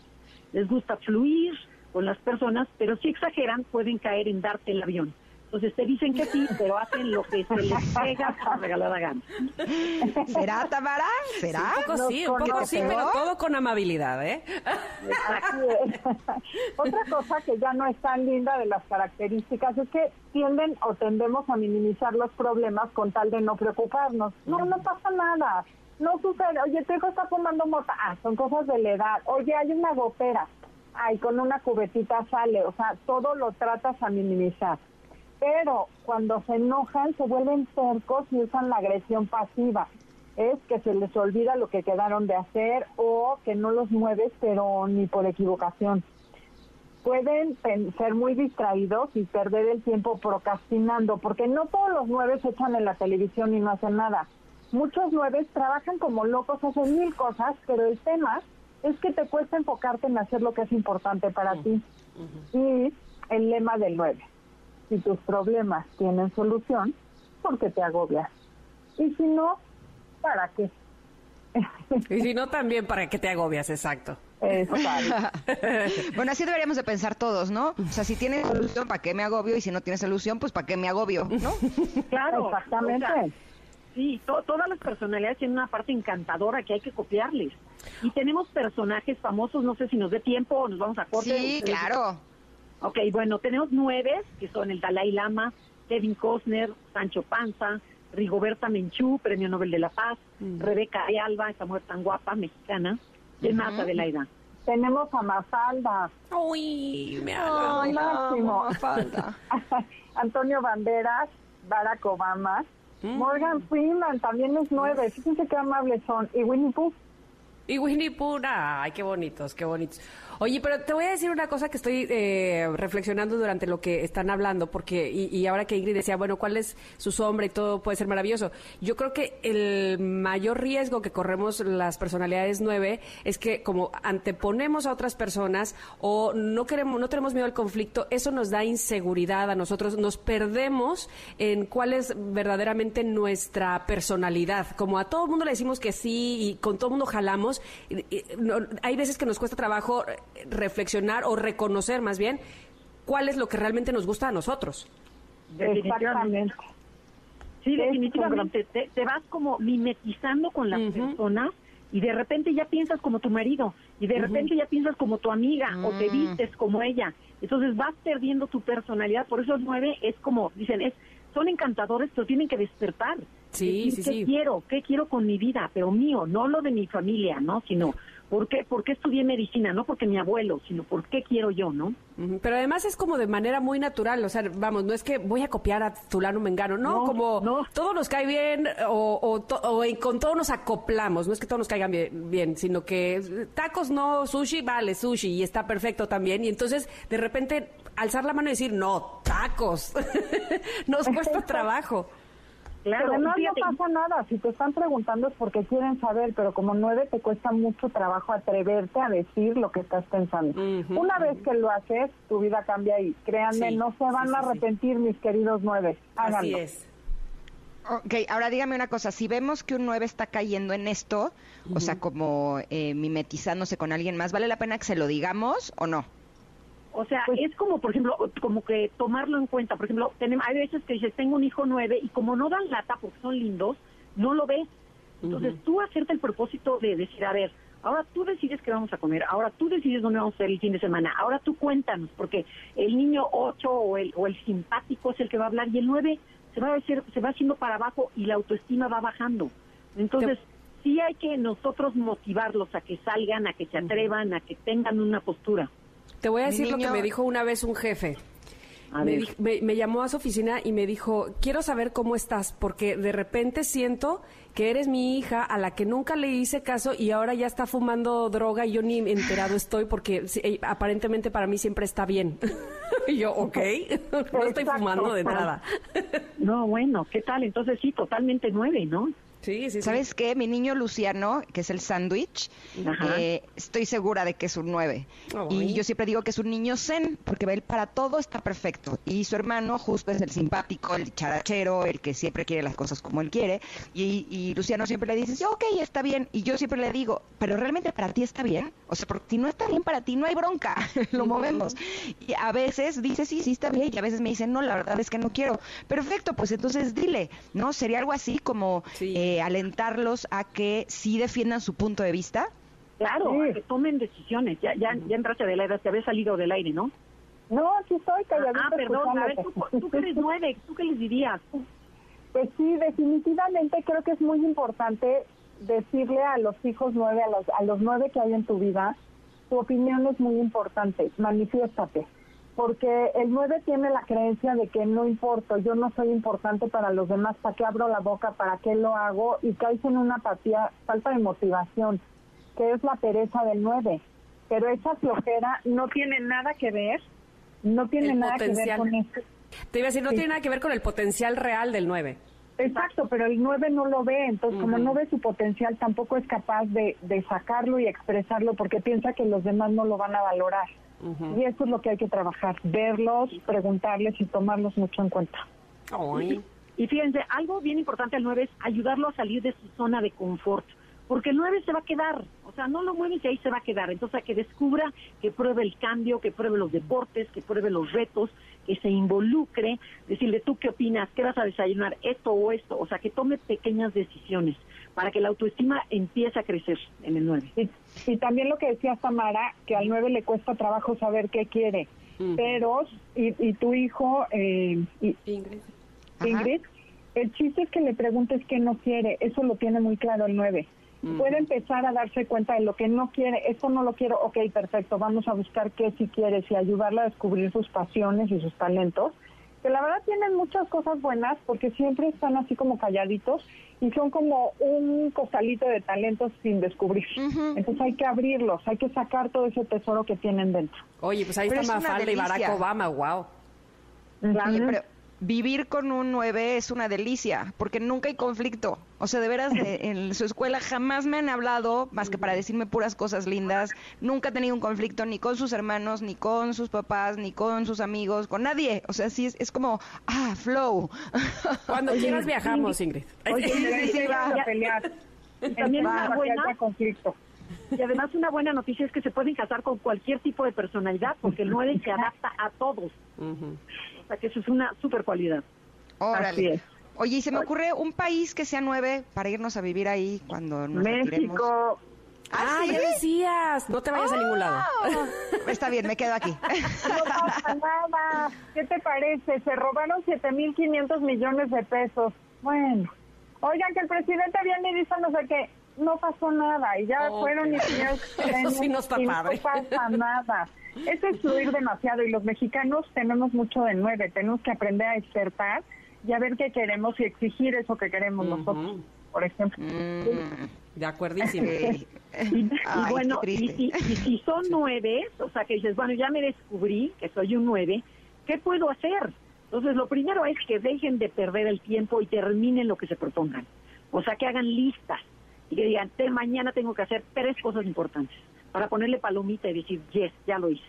[SPEAKER 16] Les gusta fluir con las personas, pero si exageran pueden caer en darte el avión. Entonces te dicen que sí, pero hacen lo que se les pega a regalada gana.
[SPEAKER 3] ¿Será, Tamara? ¿Será?
[SPEAKER 2] Un poco sí, un poco sí, pero todo con amabilidad, ¿eh?
[SPEAKER 17] Otra cosa que ya no es tan linda de las características es que tienden o tendemos a minimizar los problemas con tal de no preocuparnos. No, no pasa nada. No sucede. Oye, tu hijo está fumando mota. Ah, son cosas de la edad. Oye, hay una gotera. Ay, con una cubetita sale, o sea, todo lo tratas a minimizar. Pero cuando se enojan, se vuelven cercos y usan la agresión pasiva. Es que se les olvida lo que quedaron de hacer o que no los mueves, pero ni por equivocación. Pueden ser muy distraídos y perder el tiempo procrastinando, porque no todos los nueve se echan en la televisión y no hacen nada. Muchos nueve trabajan como locos, hacen mil cosas, pero el tema es que te cuesta enfocarte en hacer lo que es importante para ti. Y el lema del 9, si tus problemas tienen solución, ¿por qué te agobias? Y si no, ¿para qué?
[SPEAKER 2] Y si no, también para que te agobias, exacto.
[SPEAKER 3] bueno, así deberíamos de pensar todos, ¿no? O sea, si tiene solución, ¿para qué me agobio? Y si no tiene solución, pues ¿para qué me agobio? ¿No?
[SPEAKER 16] Claro,
[SPEAKER 17] Exactamente.
[SPEAKER 16] o sea, sí, to- todas las personalidades tienen una parte encantadora que hay que copiarles. Y tenemos personajes famosos, no sé si nos dé tiempo o nos vamos a corte.
[SPEAKER 3] Sí,
[SPEAKER 16] Ustedes-
[SPEAKER 3] claro.
[SPEAKER 16] Ok, bueno, tenemos nueve, que son el Dalai Lama, Kevin Costner, Sancho Panza, Rigoberta Menchú, Premio Nobel de la Paz, Rebeca Ayalba, esa mujer tan guapa, mexicana. ¿Quién más,
[SPEAKER 17] Ujú.
[SPEAKER 16] Adelaida?
[SPEAKER 17] Tenemos a Mafalda.
[SPEAKER 2] Uy, me
[SPEAKER 17] Ay, máximo.
[SPEAKER 3] Mafalda.
[SPEAKER 17] Antonio Banderas, Barack Obama,
[SPEAKER 2] Mm.
[SPEAKER 17] Morgan Freeman también es nueve. Fíjense qué amables son. Y Winnie Pooh.
[SPEAKER 2] Y Winnie Pooh, ay, qué bonitos, qué bonitos. Oye, pero te voy a decir una cosa que estoy eh, reflexionando durante lo que están hablando, porque, y, y ahora que Ingrid decía, bueno, ¿cuál es su sombra y todo puede ser maravilloso? Yo creo que el mayor riesgo que corremos las personalidades nueve es que como anteponemos a otras personas o no queremos, no tenemos miedo al conflicto, eso nos da inseguridad a nosotros, nos perdemos en cuál es verdaderamente nuestra personalidad. Como a todo el mundo le decimos que sí y con todo el mundo jalamos, no- hay veces que nos cuesta trabajo reflexionar o reconocer más bien cuál es lo que realmente nos gusta a nosotros.
[SPEAKER 16] Definitivamente. Sí, definitivamente. Te, te vas como mimetizando con las personas y de repente ya piensas como tu marido y de repente ya piensas como tu amiga o te
[SPEAKER 2] Mm.
[SPEAKER 16] vistes como ella. Entonces vas perdiendo tu personalidad. Por eso el nueve es como, dicen, es son encantadores, pero tienen que despertar.
[SPEAKER 2] Sí,
[SPEAKER 16] Decir,
[SPEAKER 2] sí,
[SPEAKER 16] ¿Qué
[SPEAKER 2] sí.
[SPEAKER 16] quiero? ¿Qué quiero con mi vida? Pero mío, no lo de mi familia, ¿no? Sino, ¿por qué, ¿por qué estudié medicina? No porque mi abuelo, sino ¿por qué quiero yo, no?
[SPEAKER 2] Pero además es como de manera muy natural, o sea, vamos, no es que voy a copiar a fulano mengano, no, como todo nos cae bien o, o to- o en- con todo nos acoplamos, no es que todos nos caigan bien, bien, sino que tacos no, sushi, vale, sushi y está perfecto también y entonces de repente alzar la mano y decir, no, tacos, nos cuesta trabajo.
[SPEAKER 16] Claro,
[SPEAKER 17] Además
[SPEAKER 16] y fíjate-
[SPEAKER 17] no pasa nada, si te están preguntando es porque quieren saber, pero como nueve te cuesta mucho trabajo atreverte a decir lo que estás pensando. Una vez que lo haces, tu vida cambia y créanme,
[SPEAKER 3] Sí,
[SPEAKER 17] no se van
[SPEAKER 3] sí,
[SPEAKER 17] a
[SPEAKER 3] sí,
[SPEAKER 17] arrepentir mis queridos nueve. Háganlo.
[SPEAKER 3] Ok, ahora dígame una cosa, si vemos que un 9 está cayendo en esto, o sea, como eh, mimetizándose con alguien más, ¿vale la pena que se lo digamos o no?
[SPEAKER 16] O sea, es como, por ejemplo, como que tomarlo en cuenta. Por ejemplo, tenemos, hay veces que dices, tengo un hijo nueve y como no dan lata porque son lindos, no lo ves. Entonces tú hacerte el propósito de decir, a ver, ahora tú decides qué vamos a comer, ahora tú decides dónde vamos a ir el fin de semana, ahora tú cuéntanos, porque el niño ocho o el, o el simpático es el que va a hablar y el nueve se va, a hacer, se va haciendo para abajo y la autoestima va bajando. Entonces, sí hay que nosotros motivarlos a que salgan, a que se atrevan, a que tengan una postura.
[SPEAKER 2] Te voy a decir lo que me dijo una vez un jefe. Me,
[SPEAKER 16] ver.
[SPEAKER 2] dij- me- me llamó a su oficina y me dijo, quiero saber cómo estás, porque de repente siento que eres mi hija a la que nunca le hice caso y ahora ya está fumando droga y yo ni enterado estoy porque eh, aparentemente para mí siempre está bien. y yo, ok, no estoy fumando de entrada.
[SPEAKER 16] No, bueno, ¿qué tal? Entonces sí, totalmente nueve, ¿no?
[SPEAKER 2] Sí, sí,
[SPEAKER 3] ¿Sabes qué? Mi niño Luciano, que es el sándwich, eh, estoy segura de que es un 9.
[SPEAKER 2] Ay.
[SPEAKER 3] Y yo siempre digo que es un niño zen, porque él para todo está perfecto. Y su hermano justo es el simpático, el charachero, el que siempre quiere las cosas como él quiere. Y, y Luciano siempre le dice, sí, ok, está bien. Y yo siempre le digo, pero realmente para ti está bien. O sea, porque si no está bien para ti, no hay bronca, lo movemos. Y a veces dice, sí, sí está bien. Y a veces me dice, no, la verdad es que no quiero. Perfecto, pues entonces dile, ¿no? Sería algo así como eh, alentarlos a que sí defiendan su punto de vista.
[SPEAKER 16] Claro, a que tomen decisiones. Ya, ya, ya entraste de la edad, te había salido del aire, ¿no?
[SPEAKER 17] No, aquí estoy calladita
[SPEAKER 16] Ah, perdón, a ver, tú que eres nueve, ¿tú qué les dirías?
[SPEAKER 17] Pues sí, definitivamente creo que es muy importante decirle a los hijos nueve, a los, a los nueve que hay en tu vida, tu opinión es muy importante, manifiéstate. Porque el 9 tiene la creencia de que no importo, yo no soy importante para los demás, ¿para qué abro la boca? ¿Para qué lo hago? Y caes en una apatía, falta de motivación, que es la pereza del 9. Pero esa flojera no tiene nada que ver, no tiene
[SPEAKER 2] El
[SPEAKER 17] nada que ver con esto.
[SPEAKER 2] Te iba a decir, no
[SPEAKER 17] Sí.
[SPEAKER 2] tiene nada que ver con el potencial real del 9.
[SPEAKER 17] Exacto, pero el 9 no lo ve, entonces como no ve su potencial tampoco es capaz de, de sacarlo y expresarlo porque piensa que los demás no lo van a valorar. Y eso es lo que hay que trabajar, verlos, preguntarles y tomarlos mucho en cuenta.
[SPEAKER 16] Y fíjense, algo bien importante al 9 es ayudarlo a salir de su zona de confort. Porque el 9 se va a quedar, o sea, no lo mueves y ahí se va a quedar. Entonces, a que descubra, que pruebe el cambio, que pruebe los deportes, que pruebe los retos, que se involucre, decirle, ¿tú qué opinas? ¿Qué vas a desayunar? Esto o esto. O sea, que tome pequeñas decisiones para que la autoestima empiece a crecer en el 9.
[SPEAKER 17] Y, y también lo que decía Tamara, que al 9 le cuesta trabajo saber qué quiere. Pero, y, y tu hijo, eh, y- Ingrid, el chiste es que le preguntes qué no quiere. Eso lo tiene muy claro el 9. Puede empezar a darse cuenta de lo que no quiere. Esto no lo quiero. Ok, perfecto. Vamos a buscar qué si quieres y ayudarla a descubrir sus pasiones y sus talentos. Que la verdad tienen muchas cosas buenas porque siempre están así como calladitos y son como un costalito de talentos sin descubrir. Entonces hay que abrirlos, hay que sacar todo ese tesoro que tienen dentro.
[SPEAKER 2] Oye, pues ahí
[SPEAKER 3] Pero
[SPEAKER 2] está
[SPEAKER 3] es
[SPEAKER 2] Mafalda y Barack. Obama, wow.
[SPEAKER 3] Pero vivir con un 9 es una delicia, porque nunca hay conflicto. O sea, de veras, de- en su escuela jamás me han hablado más que para decirme puras cosas lindas. Nunca ha tenido un conflicto ni con sus hermanos, ni con sus papás, ni con sus amigos, con nadie. O sea, sí es, es como, ah, flow.
[SPEAKER 2] Cuando quieras viajamos, Ingrid.
[SPEAKER 17] Oye,
[SPEAKER 16] Sí, sí, ya.
[SPEAKER 17] a pelear.
[SPEAKER 16] También
[SPEAKER 17] Va,
[SPEAKER 16] una buena
[SPEAKER 17] conflicto.
[SPEAKER 16] Y además una buena noticia es que se pueden casar con cualquier tipo de personalidad porque el 9 se adapta a todos. Sea que eso es una super cualidad.
[SPEAKER 3] Órale.
[SPEAKER 16] Así es.
[SPEAKER 3] Oye, y se me ocurre un país que sea 9 para irnos a vivir ahí cuando nos retiremos.
[SPEAKER 17] México.
[SPEAKER 2] Ah,
[SPEAKER 3] ¿sí?
[SPEAKER 2] ya decías. No te vayas a ningún lado.
[SPEAKER 3] Está bien, me quedo aquí.
[SPEAKER 17] No pasa nada. ¿Qué te parece? Se robaron 7.500 millones de pesos. Bueno. Oigan, que el presidente viene y dice no sé qué. No pasó nada. Y ya
[SPEAKER 2] Ok.
[SPEAKER 17] fueron y pidieron
[SPEAKER 2] Eso sí no está
[SPEAKER 17] y
[SPEAKER 2] padre.
[SPEAKER 17] No pasa nada. Eso es fluir demasiado. Y los mexicanos tenemos mucho de nueve. Tenemos que aprender a despertar y a ver qué queremos y exigir eso que queremos nosotros, por ejemplo.
[SPEAKER 2] De acuerdísimo.
[SPEAKER 16] Y, y
[SPEAKER 3] Ay,
[SPEAKER 16] bueno, y y si son nueve, o sea que dices, bueno, ya me descubrí que soy un nueve, ¿qué puedo hacer? Entonces, lo primero es que dejen de perder el tiempo y terminen lo que se propongan. O sea, que hagan listas y que digan, "Te- mañana tengo que hacer tres cosas importantes para ponerle palomita y decir, yes, ya lo hice.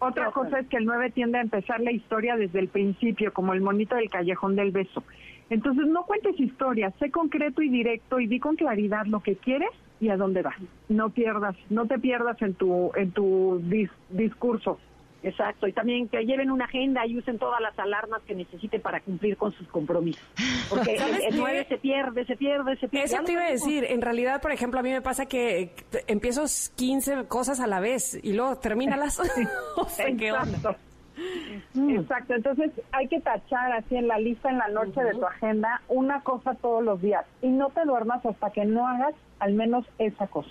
[SPEAKER 17] Otra cosa es que el 9 tiende a empezar la historia desde el principio, como el monito del callejón del beso. Entonces no cuentes historias, sé concreto y directo y di con claridad lo que quieres y a dónde vas. No pierdas, no te pierdas en tu en tu dis- discurso.
[SPEAKER 16] Exacto, y también que lleven una agenda y usen todas las alarmas que necesiten para cumplir con sus compromisos. Porque
[SPEAKER 2] ¿Sabes
[SPEAKER 16] el, el
[SPEAKER 2] qué?
[SPEAKER 16] 9 se pierde, se pierde, se pierde.
[SPEAKER 2] Eso te iba a decir. En realidad, por ejemplo, a mí me pasa que empiezo 15 cosas a la vez y luego termínalas. o sea, ¿qué onda?
[SPEAKER 17] Exacto. Exacto, entonces hay que tachar así en la lista en la noche de tu agenda una cosa todos los días y no te duermas hasta que no hagas al menos esa cosa.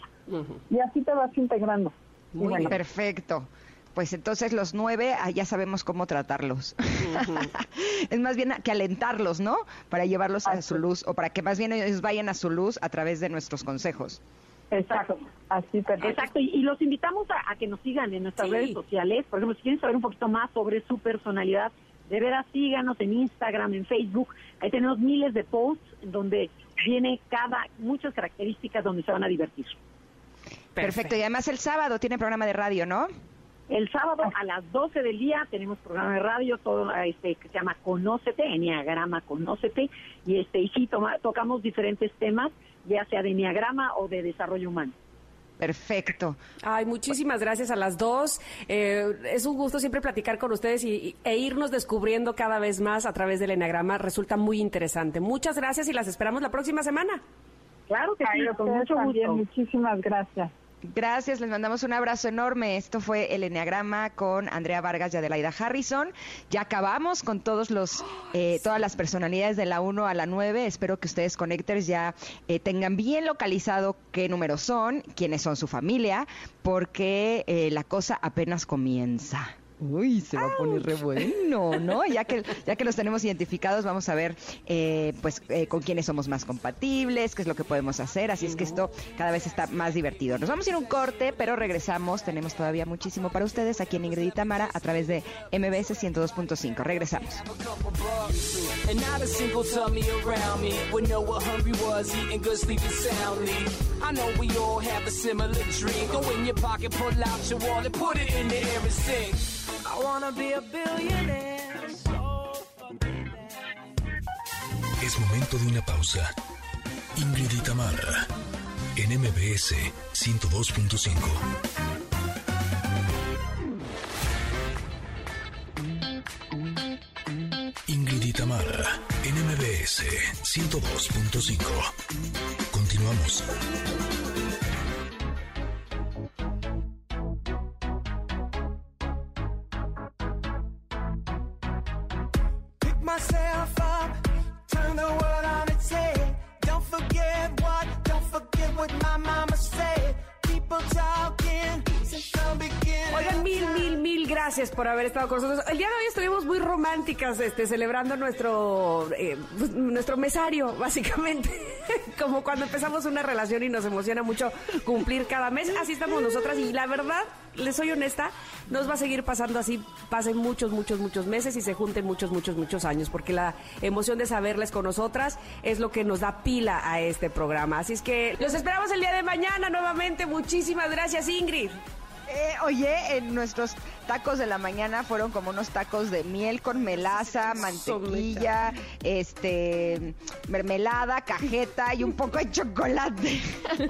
[SPEAKER 17] Y así te vas integrando.
[SPEAKER 3] Muy
[SPEAKER 17] bueno,
[SPEAKER 3] perfecto. Pues entonces los nueve ah, ya sabemos cómo tratarlos. es más bien que alentarlos, ¿no? Para llevarlos a su luz o para que más bien ellos vayan a su luz a través de nuestros consejos.
[SPEAKER 17] Exacto, así perfecto.
[SPEAKER 16] Exacto, y, y los invitamos a, a que nos sigan en nuestras
[SPEAKER 2] Sí.
[SPEAKER 16] redes sociales. Por ejemplo, si quieren saber un poquito más sobre su personalidad, de veras síganos en Instagram, en Facebook. Ahí tenemos miles de posts en donde viene cada, muchas características donde se van a divertir.
[SPEAKER 3] Perfecto. Y además el sábado tiene programa de radio, ¿no?
[SPEAKER 16] El sábado a las 12 del día tenemos programa de radio todo este que se llama Conócete, Enneagrama Conócete y este y sí toma- tocamos diferentes temas, ya sea de enneagrama o de desarrollo humano.
[SPEAKER 3] Perfecto.
[SPEAKER 2] Ay, muchísimas gracias a las dos. Eh, es un gusto siempre platicar con ustedes y, y- e irnos descubriendo cada vez más a través del enagrama. Resulta muy interesante. Muchas gracias y las esperamos la próxima semana.
[SPEAKER 16] Claro que sí,
[SPEAKER 17] Ay,
[SPEAKER 16] con mucho
[SPEAKER 17] también,
[SPEAKER 16] gusto.
[SPEAKER 17] muchísimas gracias.
[SPEAKER 3] Gracias, les mandamos un abrazo enorme. Esto fue el Enneagrama con Andrea Vargas y Adelaida Harrison. Ya acabamos con todos los, eh, todas las personalidades de la 1 a la 9. Espero que ustedes, Connectors, ya eh, tengan bien localizado qué números son, quiénes son su familia, porque eh, la cosa apenas comienza. Uy, se va a poner re bueno, ¿no? Ya que, ya que los tenemos identificados, vamos a ver eh, pues eh, con quiénes somos más compatibles, qué es lo que podemos hacer. Así es que esto cada vez está más divertido. Nos vamos a ir a un corte, pero regresamos. Tenemos todavía muchísimo para ustedes aquí en Ingrid y Tamara a través de MBS 102.5. Regresamos.
[SPEAKER 15] I know we all have a similar dream. Go in your pocket, pull out your wallet, put it in the air and sing. I wanna be a billionaire.
[SPEAKER 7] Es momento de una pausa. Ingrid y en MBS 102.5. Ingrid y en MBS 102.5. Continuamos.
[SPEAKER 2] Por haber estado con nosotros. El día de hoy estuvimos muy románticas, este, celebrando nuestro, eh, pues, nuestro mesario, básicamente. Como cuando empezamos una relación y nos emociona mucho cumplir cada mes. Así estamos nosotras y la verdad, les soy honesta, nos va a seguir pasando así, pasen muchos, muchos, muchos meses y se junten muchos, muchos, muchos años, porque la emoción de saberles con nosotras es lo que nos da pila a este programa. Así es que los esperamos el día de mañana nuevamente. Muchísimas gracias, Ingrid.
[SPEAKER 3] Eh, oye, en nuestros tacos de la mañana fueron como unos tacos de miel con melaza, mantequilla, este, mermelada, cajeta y un poco de chocolate.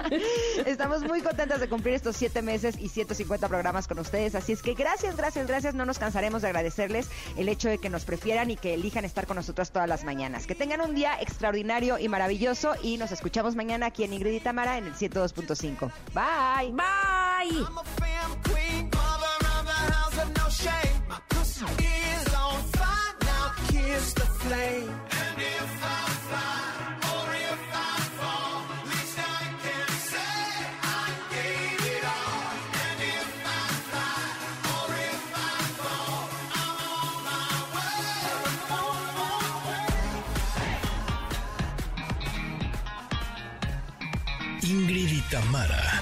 [SPEAKER 3] Estamos muy contentas de cumplir estos siete meses y 150 programas con ustedes. Así es que gracias, gracias, gracias. No nos cansaremos de agradecerles el hecho de que nos prefieran y que elijan estar con nosotros todas las mañanas. Que tengan un día extraordinario y maravilloso y nos escuchamos mañana aquí en Ingrid y Tamara en el 102.5. Bye.
[SPEAKER 2] Bye.
[SPEAKER 15] Is on fire now, kiss the flame. And if I fly or if I fall, least I can say I gave it all. And if I fly or if I fall, I'm on my way. On my way.
[SPEAKER 7] Ingrid y Tamara